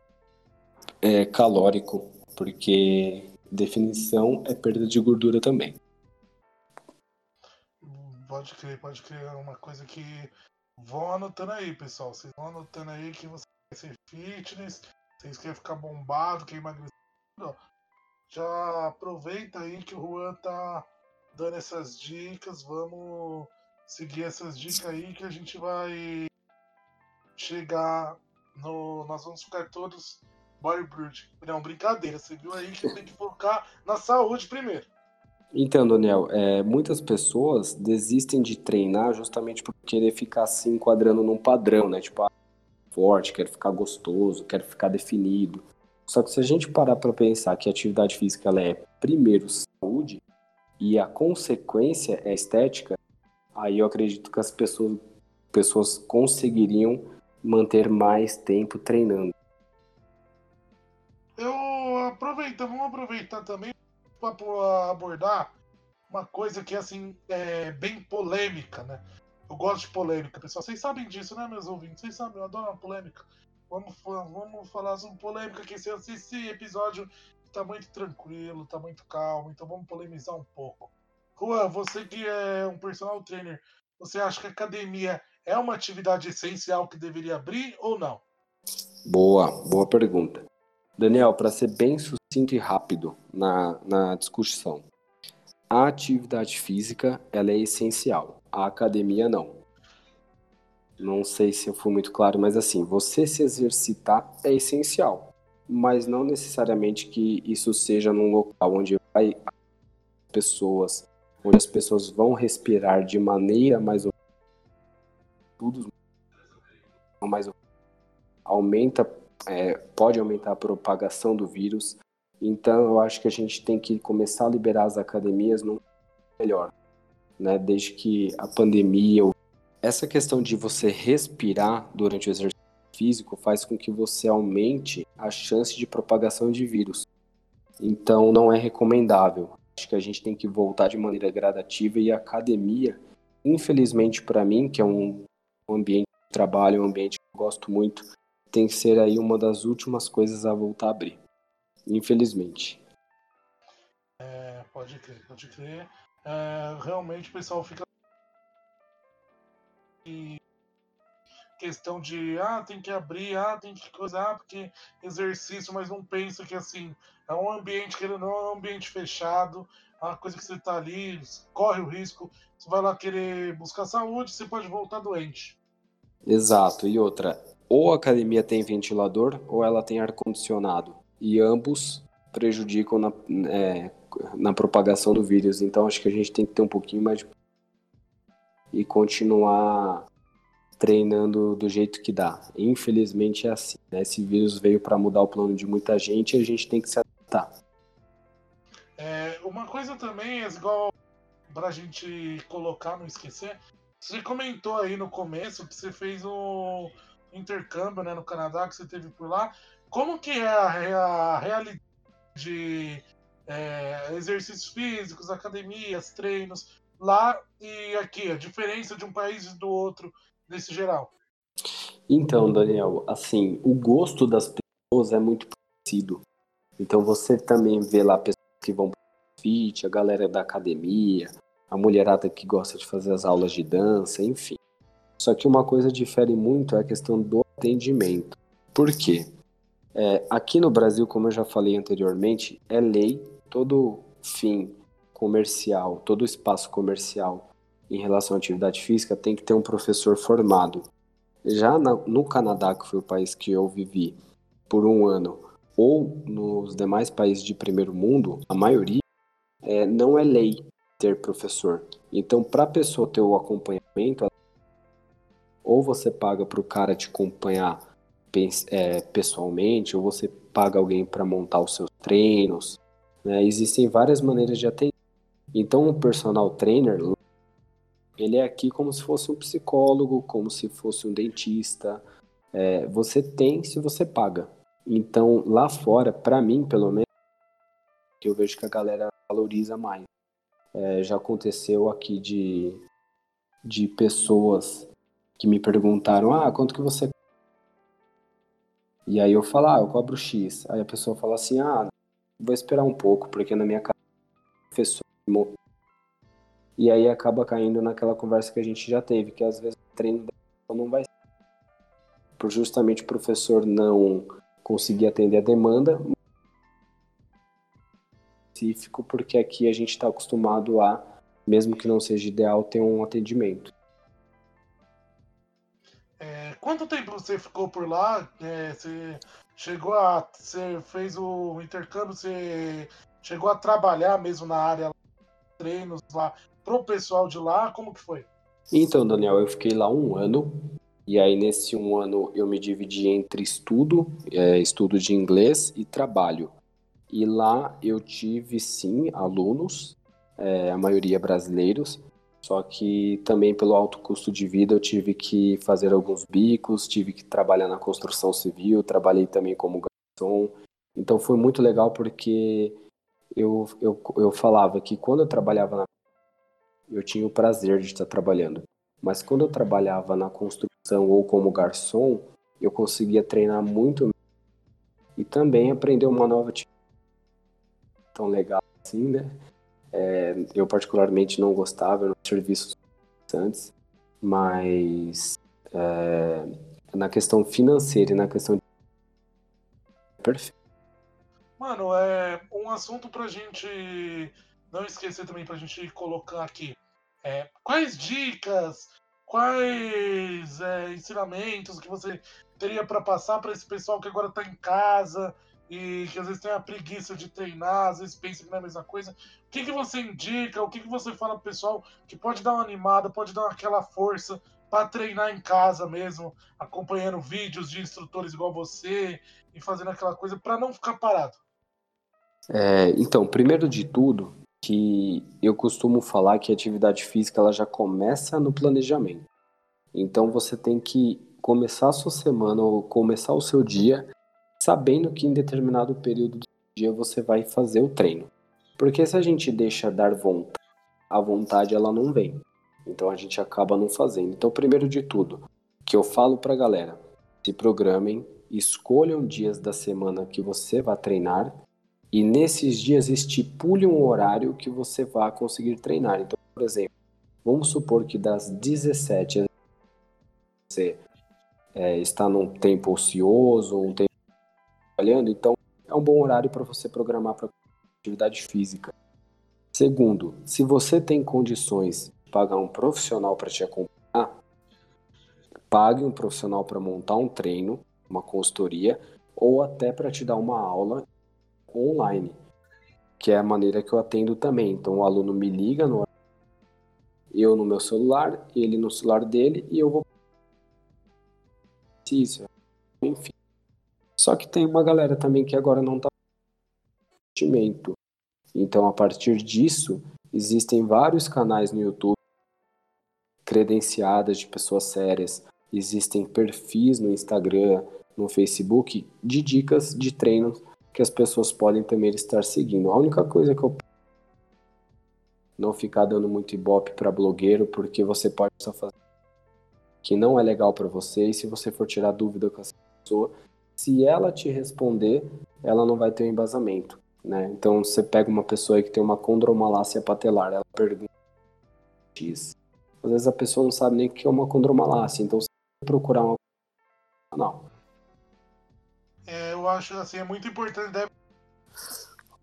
é, calórico, porque definição é perda de gordura também. Pode crer, pode crer. É uma coisa que vão anotando aí, pessoal. Vocês vão anotando aí que você quer ser fitness, vocês querem ficar bombado, quer emagrecer? Já aproveita aí que o Juan tá dando essas dicas. Vamos seguir essas dicas aí que a gente vai chegar no. Nós vamos ficar todos bodybuilding. Não, brincadeira. Você viu aí que tem que focar na saúde primeiro. Então, Daniel, é, muitas pessoas desistem de treinar justamente por querer ficar se enquadrando num padrão, né? Tipo, ah, forte, quero ficar gostoso, quero ficar definido. Só que se a gente parar para pensar que a atividade física ela é primeiro saúde e a consequência é estética, aí eu acredito que as pessoas, pessoas conseguiriam manter mais tempo treinando. Eu aproveito, vamos aproveitar também para abordar uma coisa que assim é bem polêmica, né? Eu gosto de polêmica, pessoal. Vocês sabem disso, né, meus ouvintes? Vocês sabem, eu adoro uma polêmica. Vamos, vamos falar sobre polêmica aqui. Esse, esse episódio tá muito tranquilo, tá muito calmo, então vamos polemizar um pouco. Juan, você que é um personal trainer, você acha que a academia é uma atividade essencial que deveria abrir ou não? Boa, boa pergunta. Daniel, para ser bem sucinto e rápido na, na discussão, a atividade física ela é essencial a academia não. Não sei se eu fui muito claro, mas assim, você se exercitar é essencial, mas não necessariamente que isso seja num local onde vai pessoas, onde as pessoas vão respirar de maneira mais tudo mais aumenta, é, pode aumentar a propagação do vírus. Então, eu acho que a gente tem que começar a liberar as academias no melhor, né? Desde que a pandemia, essa questão de você respirar durante o exercício físico faz com que você aumente a chance de propagação de vírus. Então, não é recomendável. Acho que a gente tem que voltar de maneira gradativa e a academia, infelizmente para mim, que é um ambiente de trabalho, um ambiente que eu gosto muito, tem que ser aí uma das últimas coisas a voltar a abrir. Infelizmente. É, pode crer, pode crer. É, realmente o pessoal fica. E questão de ah, tem que abrir, ah, tem que coisar, porque exercício, mas não pensa que assim, é um ambiente que não é um ambiente fechado, é uma coisa que você tá ali, corre o risco, você vai lá querer buscar saúde, você pode voltar doente. Exato, e outra, ou a academia tem ventilador ou ela tem ar-condicionado. E ambos prejudicam na, é, na propagação do vírus. Então acho que a gente tem que ter um pouquinho mais de... e continuar treinando do jeito que dá. Infelizmente é assim. Né? Esse vírus veio para mudar o plano de muita gente e a gente tem que se adaptar. É, uma coisa também é igual para a gente colocar, não esquecer. Você comentou aí no começo que você fez um intercâmbio né, no Canadá que você teve por lá. Como que é a, a realidade de é, exercícios físicos, academias, treinos lá e aqui? A diferença de um país e do outro nesse geral? Então, Daniel, assim, o gosto das pessoas é muito parecido. Então você também vê lá pessoas que vão para fit, a galera da academia, a mulherada que gosta de fazer as aulas de dança, enfim. Só que uma coisa difere muito é a questão do atendimento. Por quê? É, aqui no Brasil, como eu já falei anteriormente, é lei todo fim comercial, todo espaço comercial em relação à atividade física tem que ter um professor formado. Já na, no Canadá, que foi o país que eu vivi por um ano, ou nos demais países de primeiro mundo, a maioria é, não é lei ter professor. Então, para a pessoa ter o acompanhamento, ou você paga para o cara te acompanhar é, pessoalmente, ou você paga alguém para montar os seus treinos. Né? Existem várias maneiras de atender. Então, o personal trainer, ele é aqui como se fosse um psicólogo, como se fosse um dentista. É, você tem se você paga. Então, lá fora, para mim, pelo menos, eu vejo que a galera valoriza mais. É, já aconteceu aqui de, de pessoas que me perguntaram, ah, quanto que você e aí eu falo, ah, eu cobro X. Aí a pessoa fala assim, ah, vou esperar um pouco, porque na minha casa professor e aí acaba caindo naquela conversa que a gente já teve, que às vezes o treino não vai por justamente o professor não conseguir atender a demanda específico, porque aqui a gente está acostumado a, mesmo que não seja ideal, ter um atendimento. Quanto tempo você ficou por lá? É, você chegou a. Você fez o intercâmbio, você chegou a trabalhar mesmo na área treinos lá pro pessoal de lá? Como que foi? Então, Daniel, eu fiquei lá um ano. E aí, nesse um ano, eu me dividi entre estudo, é, estudo de inglês e trabalho. E lá eu tive, sim, alunos, é, a maioria brasileiros, só que também pelo alto custo de vida eu tive que fazer alguns bicos, tive que trabalhar na construção civil, trabalhei também como garçom. Então foi muito legal porque eu, eu, eu falava que quando eu trabalhava na eu tinha o prazer de estar trabalhando. Mas quando eu trabalhava na construção ou como garçom, eu conseguia treinar muito e também aprender uma nova tão legal assim, né? É, eu particularmente não gostava, eram serviços antes, mas é, na questão financeira e na questão de... perfeito. Mano, é um assunto pra gente não esquecer também, pra gente colocar aqui. É, quais dicas, quais é, ensinamentos que você teria para passar para esse pessoal que agora está em casa e que às vezes tem a preguiça de treinar, às vezes pensa que não é a mesma coisa. O que, que você indica? O que, que você fala pro pessoal que pode dar uma animada, pode dar aquela força para treinar em casa mesmo, acompanhando vídeos de instrutores igual você e fazendo aquela coisa para não ficar parado? É, então, primeiro de tudo, que eu costumo falar que a atividade física ela já começa no planejamento. Então você tem que começar a sua semana ou começar o seu dia sabendo que em determinado período do dia você vai fazer o treino. Porque se a gente deixa dar vontade, a vontade ela não vem. Então a gente acaba não fazendo. Então, primeiro de tudo, que eu falo pra galera, se programem, escolham dias da semana que você vai treinar e nesses dias estipule um horário que você vá conseguir treinar. Então, por exemplo, vamos supor que das 17 você é, está num tempo ocioso, um tempo trabalhando, então é um bom horário para você programar para atividade física. Segundo, se você tem condições de pagar um profissional para te acompanhar, pague um profissional para montar um treino, uma consultoria, ou até para te dar uma aula online, que é a maneira que eu atendo também. Então o aluno me liga no eu no meu celular, ele no celular dele e eu vou enfim. Só que tem uma galera também que agora não está investimento. Então a partir disso existem vários canais no YouTube credenciadas de pessoas sérias, existem perfis no Instagram, no Facebook de dicas de treinos que as pessoas podem também estar seguindo. A única coisa que eu não ficar dando muito ibope para blogueiro, porque você pode só fazer que não é legal para você e se você for tirar dúvida com essa pessoa, se ela te responder, ela não vai ter um embasamento, né? Então você pega uma pessoa que tem uma condromalácia patelar, ela pergunta X. Às vezes a pessoa não sabe nem o que é uma condromalácia, então você procurar uma não é, eu acho assim, é muito importante deve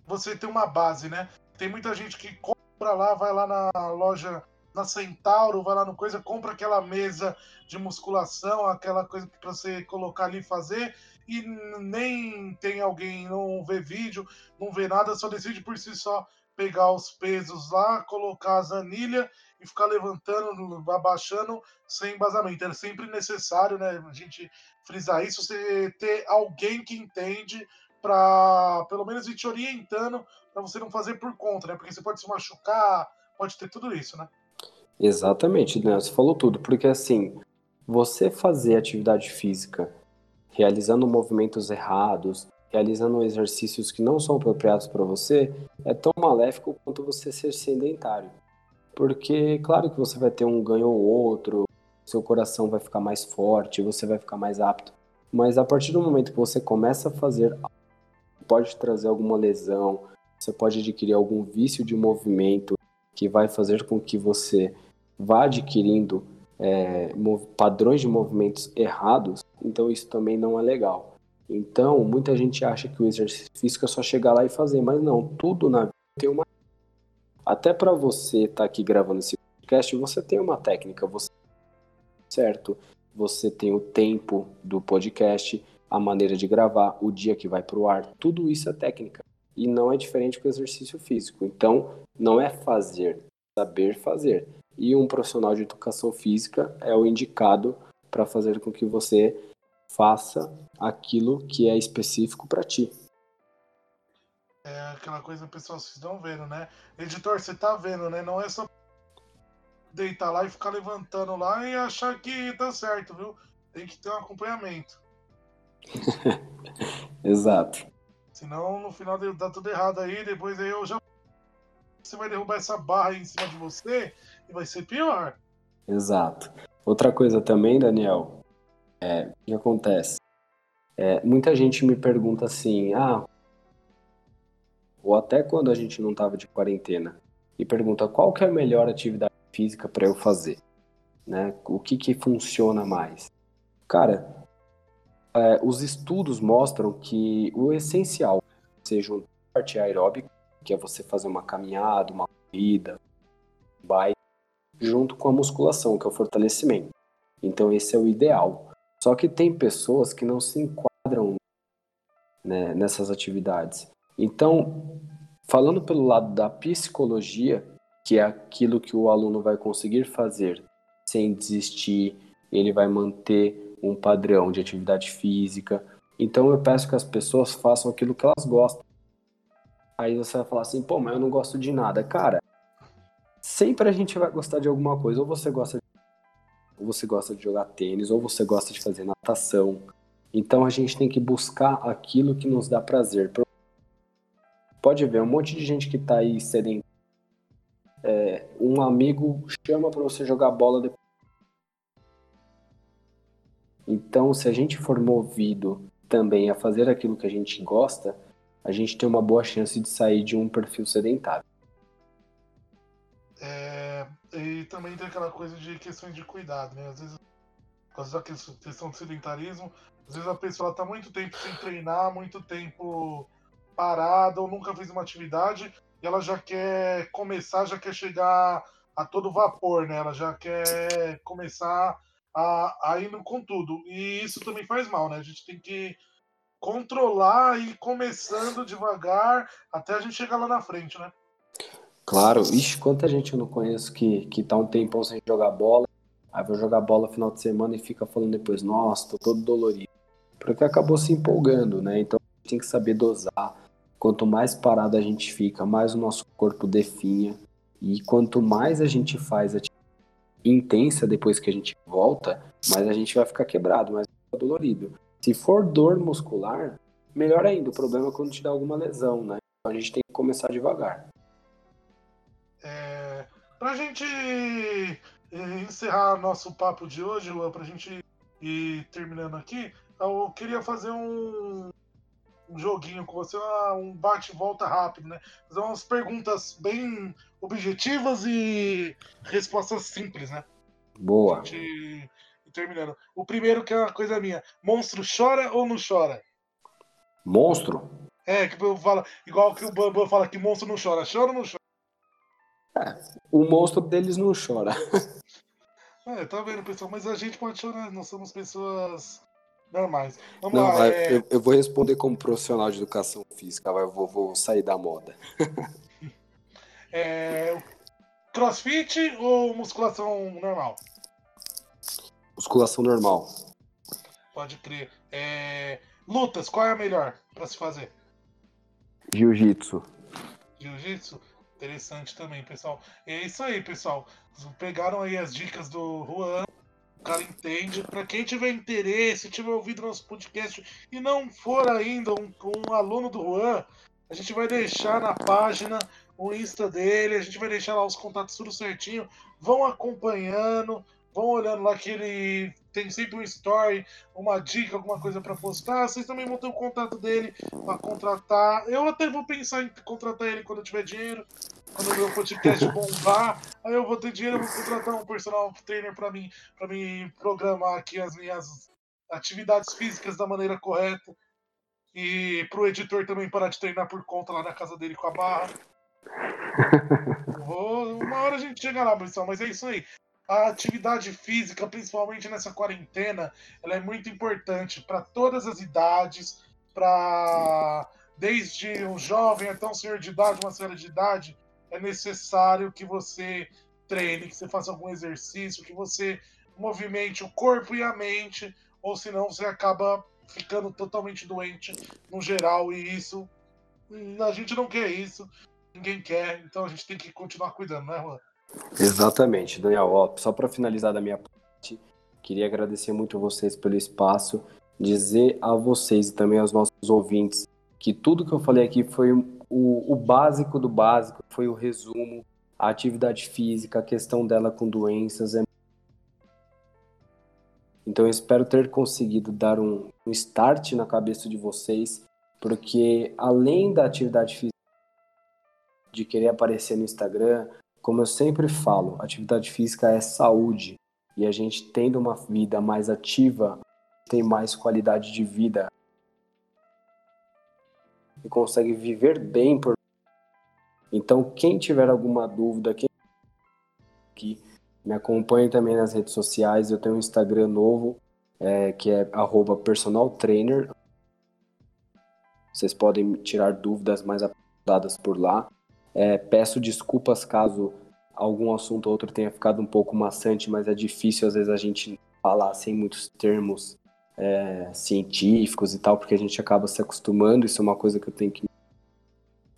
você ter uma base, né? Tem muita gente que compra lá, vai lá na loja, na Centauro, vai lá no coisa, compra aquela mesa de musculação, aquela coisa para você colocar ali e fazer, e nem tem alguém, não vê vídeo, não vê nada, só decide por si só pegar os pesos lá, colocar as anilhas e ficar levantando, abaixando sem embasamento. É sempre necessário, né, a gente frisar isso, você ter alguém que entende para pelo menos ir te orientando para você não fazer por conta, né? Porque você pode se machucar, pode ter tudo isso, né? Exatamente, né? Você falou tudo, porque assim, você fazer atividade física realizando movimentos errados, realizando exercícios que não são apropriados para você, é tão maléfico quanto você ser sedentário. Porque, claro que você vai ter um ganho ou outro, seu coração vai ficar mais forte, você vai ficar mais apto. Mas a partir do momento que você começa a fazer, pode trazer alguma lesão, você pode adquirir algum vício de movimento que vai fazer com que você vá adquirindo é, padrões de movimentos errados, então isso também não é legal. Então, muita gente acha que o exercício físico é só chegar lá e fazer, mas não, tudo na vida tem uma até para você estar tá aqui gravando esse podcast, você tem uma técnica, você certo? Você tem o tempo do podcast, a maneira de gravar, o dia que vai para o ar, tudo isso é técnica. E não é diferente com o exercício físico. Então, não é fazer, saber fazer. E um profissional de educação física é o indicado para fazer com que você faça aquilo que é específico para ti. É aquela coisa pessoal vocês estão vendo, né? Editor, você tá vendo, né? Não é só deitar lá e ficar levantando lá e achar que tá certo, viu? Tem que ter um acompanhamento. Exato. Senão no final dá tudo errado aí, depois aí eu já. Você vai derrubar essa barra aí em cima de você e vai ser pior. Exato. Outra coisa também, Daniel, é, o que acontece? É, muita gente me pergunta assim, ah, ou até quando a gente não estava de quarentena, e pergunta qual que é a melhor atividade física para eu fazer, né? O que que funciona mais? Cara, é, os estudos mostram que o essencial seja um parte aeróbica, que é você fazer uma caminhada, uma corrida, bike, junto com a musculação, que é o fortalecimento. Então esse é o ideal. Só que tem pessoas que não se enquadram né, nessas atividades. Então, falando pelo lado da psicologia, que é aquilo que o aluno vai conseguir fazer sem desistir, ele vai manter um padrão de atividade física. Então eu peço que as pessoas façam aquilo que elas gostam. Aí você vai falar assim, pô, mas eu não gosto de nada. Cara, sempre a gente vai gostar de alguma coisa. Ou você gosta de, ou você gosta de jogar tênis, ou você gosta de fazer natação. Então a gente tem que buscar aquilo que nos dá prazer. Pode ver, um monte de gente que tá aí sedentário. É, um amigo chama para você jogar bola depois. Então, se a gente for movido também a fazer aquilo que a gente gosta, a gente tem uma boa chance de sair de um perfil sedentário. É, e também tem aquela coisa de questões de cuidado, né? Às vezes, por causa da questão do sedentarismo, às vezes a pessoa está muito tempo sem treinar, muito tempo parada ou nunca fez uma atividade e ela já quer começar, já quer chegar a todo vapor, né? Ela já quer começar a, a ir com tudo. E isso também faz mal, né? A gente tem que controlar e ir começando devagar até a gente chegar lá na frente, né? Claro, ixi, quanta gente eu não conheço que, que tá um tempão sem jogar bola, aí vai jogar bola final de semana e fica falando depois, nossa, tô todo dolorido. Porque acabou se empolgando, né? Então a gente tem que saber dosar. Quanto mais parado a gente fica, mais o nosso corpo definha. E quanto mais a gente faz a intensa depois que a gente volta, mais a gente vai ficar quebrado, mais dolorido. Se for dor muscular, melhor ainda. O problema é quando te dá alguma lesão, né? Então a gente tem que começar devagar. É, pra gente é, encerrar nosso papo de hoje, Luan, pra gente ir terminando aqui, eu queria fazer um, um joguinho com você, um bate-volta rápido, né? Fazer umas perguntas bem objetivas e respostas simples, né? Boa. Gente terminando. O primeiro que é uma coisa minha. Monstro chora ou não chora? Monstro? É, que eu falo, igual que o Bambam fala que monstro não chora. Chora ou não chora? É, o monstro deles não chora. É, tá vendo, pessoal? Mas a gente pode chorar, nós somos pessoas normais. Vamos não, lá. vai, é... eu, eu, vou responder como profissional de educação física, vai, eu vou, vou sair da moda. é, crossfit ou musculação normal? Musculação normal. Pode crer. É... Lutas, qual é a melhor para se fazer? Jiu-jitsu. Jiu-jitsu? Interessante também, pessoal. É isso aí, pessoal. Pegaram aí as dicas do Juan. O cara entende. Para quem tiver interesse, tiver ouvido nosso podcast e não for ainda um, um aluno do Juan, a gente vai deixar na página o Insta dele, a gente vai deixar lá os contatos tudo certinho. Vão acompanhando, vão olhando lá que ele tem sempre um story, uma dica, alguma coisa para postar. Vocês também vão ter o contato dele para contratar. Eu até vou pensar em contratar ele quando eu tiver dinheiro, quando o meu podcast bombar. Aí eu vou ter dinheiro, eu vou contratar um personal trainer para mim, para me programar aqui as minhas atividades físicas da maneira correta. E pro editor também parar de treinar por conta lá na casa dele com a barra. Vou, uma hora a gente chega lá, pessoal, mas é isso aí a atividade física, principalmente nessa quarentena, ela é muito importante para todas as idades, para desde um jovem até um senhor de idade, uma senhora de idade, é necessário que você treine, que você faça algum exercício, que você movimente o corpo e a mente, ou senão você acaba ficando totalmente doente no geral, e isso a gente não quer isso, ninguém quer, então a gente tem que continuar cuidando, né, Juan? Exatamente, Daniel. Ó, só para finalizar da minha parte, queria agradecer muito vocês pelo espaço, dizer a vocês e também aos nossos ouvintes que tudo que eu falei aqui foi o, o básico do básico, foi o resumo, a atividade física, a questão dela com doenças. É... Então eu espero ter conseguido dar um, um start na cabeça de vocês, porque além da atividade física, de querer aparecer no Instagram, como eu sempre falo, atividade física é saúde e a gente tendo uma vida mais ativa tem mais qualidade de vida e consegue viver bem por então quem tiver alguma dúvida quem Me acompanhe também nas redes sociais. Eu tenho um Instagram novo, é, que é personaltrainer. Vocês podem tirar dúvidas mais aprofundadas por lá. É, peço desculpas caso algum assunto ou outro tenha ficado um pouco maçante, mas é difícil às vezes a gente falar sem muitos termos é, científicos e tal, porque a gente acaba se acostumando. Isso é uma coisa que eu tenho que.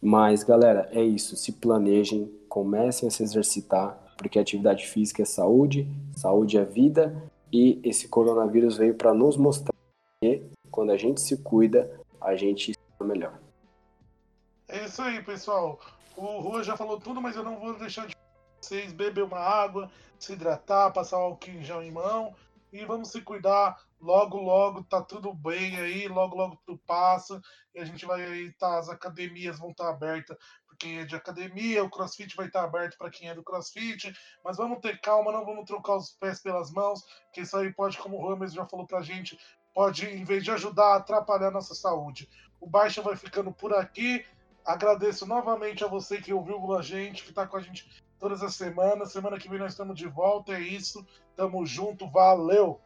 Mas, galera, é isso. Se planejem, comecem a se exercitar, porque atividade física é saúde, saúde é vida, e esse coronavírus veio para nos mostrar que quando a gente se cuida, a gente está melhor. É isso aí, pessoal. O Rua já falou tudo, mas eu não vou deixar de vocês beber uma água, se hidratar, passar o álcool em mão e vamos se cuidar. Logo, logo tá tudo bem aí, logo, logo tudo passa e a gente vai aí, tá, as academias vão estar tá abertas para quem é de academia, o crossfit vai estar tá aberto para quem é do crossfit, mas vamos ter calma, não vamos trocar os pés pelas mãos, que isso aí pode, como o Rames já falou pra gente, pode, em vez de ajudar, atrapalhar a nossa saúde. O Baixa vai ficando por aqui. Agradeço novamente a você que ouviu a gente, que está com a gente todas as semanas. Semana que vem nós estamos de volta. É isso. Tamo junto. Valeu!